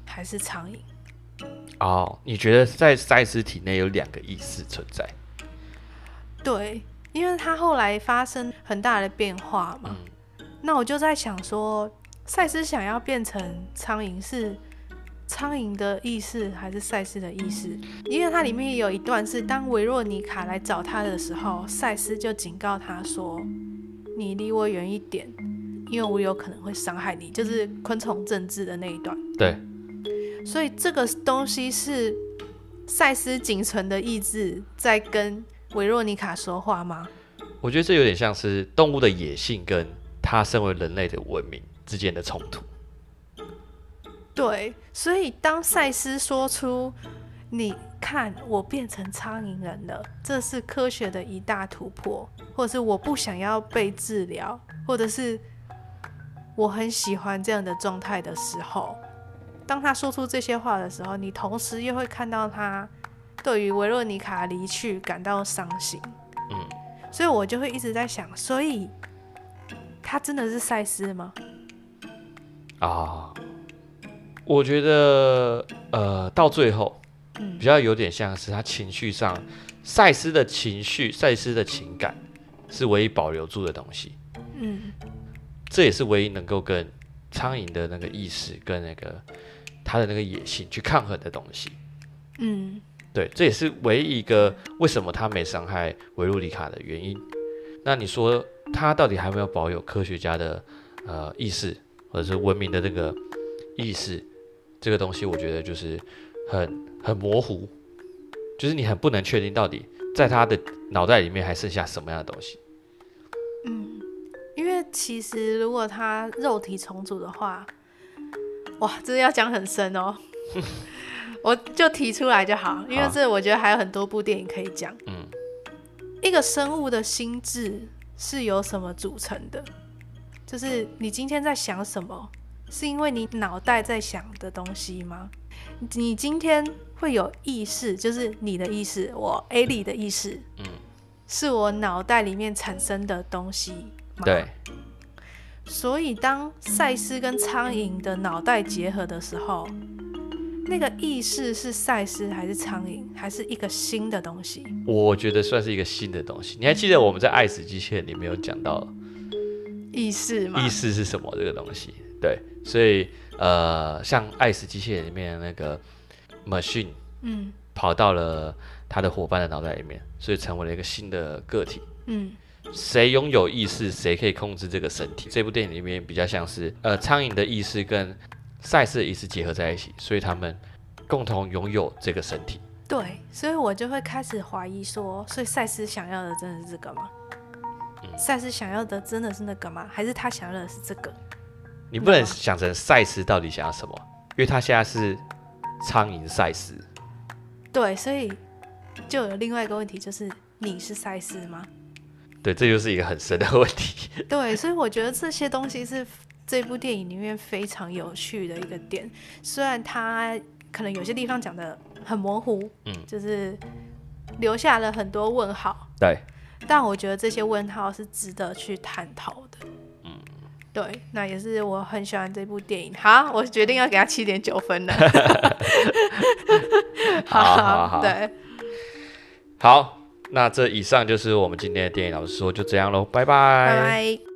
还是苍蝇？哦，你觉得在赛斯体内有两个意识存在？对，因为他后来发生很大的变化嘛。嗯、那我就在想说，赛斯想要变成苍蝇是？苍蝇的意识还是赛斯的意识？因为它里面有一段是当维若尼卡来找他的时候，赛斯就警告他说：“你离我远一点，因为我有可能会伤害你。”就是昆虫政治的那一段。对。所以这个东西是赛斯仅存的意志在跟维若尼卡说话吗？我觉得这有点像是动物的野性跟他身为人类的文明之间的冲突。对，所以当赛斯说出“你看，我变成苍蝇人了”，这是科学的一大突破，或者是我不想要被治疗，或者是我很喜欢这样的状态的时候，当他说出这些话的时候，你同时又会看到他对于维洛妮卡离去感到伤心。嗯，所以我就会一直在想，所以他真的是赛斯吗？啊、哦。我觉得，呃，到最后，比较有点像是他情绪上，赛斯的情绪，赛斯的情感，是唯一保留住的东西。嗯，这也是唯一能够跟苍蝇的那个意识跟那个他的那个野性去抗衡的东西。嗯，对，这也是唯一一个为什么他没伤害维鲁里卡的原因。那你说他到底还没有保有科学家的呃意识，或者是文明的这个意识？这个东西我觉得就是很很模糊，就是你很不能确定到底在他的脑袋里面还剩下什么样的东西。嗯，因为其实如果他肉体重组的话，哇，这要讲很深哦，我就提出来就好，因为这我觉得还有很多部电影可以讲。嗯，一个生物的心智是由什么组成的？就是你今天在想什么？是因为你脑袋在想的东西吗？你今天会有意识，就是你的意识，我 A 的意识，嗯，是我脑袋里面产生的东西吗？对。所以当赛斯跟苍蝇的脑袋结合的时候，那个意识是赛斯还是苍蝇，还是一个新的东西？我觉得算是一个新的东西。你还记得我们在《爱死机器人》里面有讲到意识吗？意识是什么？这个东西，对。所以，呃，像《爱死机器人》里面的那个 machine，嗯，跑到了他的伙伴的脑袋里面，所以成为了一个新的个体。嗯，谁拥有意识，谁可以控制这个身体？这部电影里面比较像是，呃，苍蝇的意识跟赛斯的意识结合在一起，所以他们共同拥有这个身体。对，所以我就会开始怀疑说，所以赛斯想要的真的是这个吗？嗯、赛斯想要的真的是那个吗？还是他想要的是这个？你不能想成赛斯到底想要什么，因为他现在是苍蝇赛斯。对，所以就有另外一个问题，就是你是赛斯吗？对，这就是一个很深的问题。对，所以我觉得这些东西是这部电影里面非常有趣的一个点，虽然它可能有些地方讲的很模糊，嗯，就是留下了很多问号。对，但我觉得这些问号是值得去探讨的。嗯对，那也是我很喜欢这部电影。好，我决定要给他七点九分了。好好好，对，好，那这以上就是我们今天的电影老师说，就这样喽，拜拜。拜拜。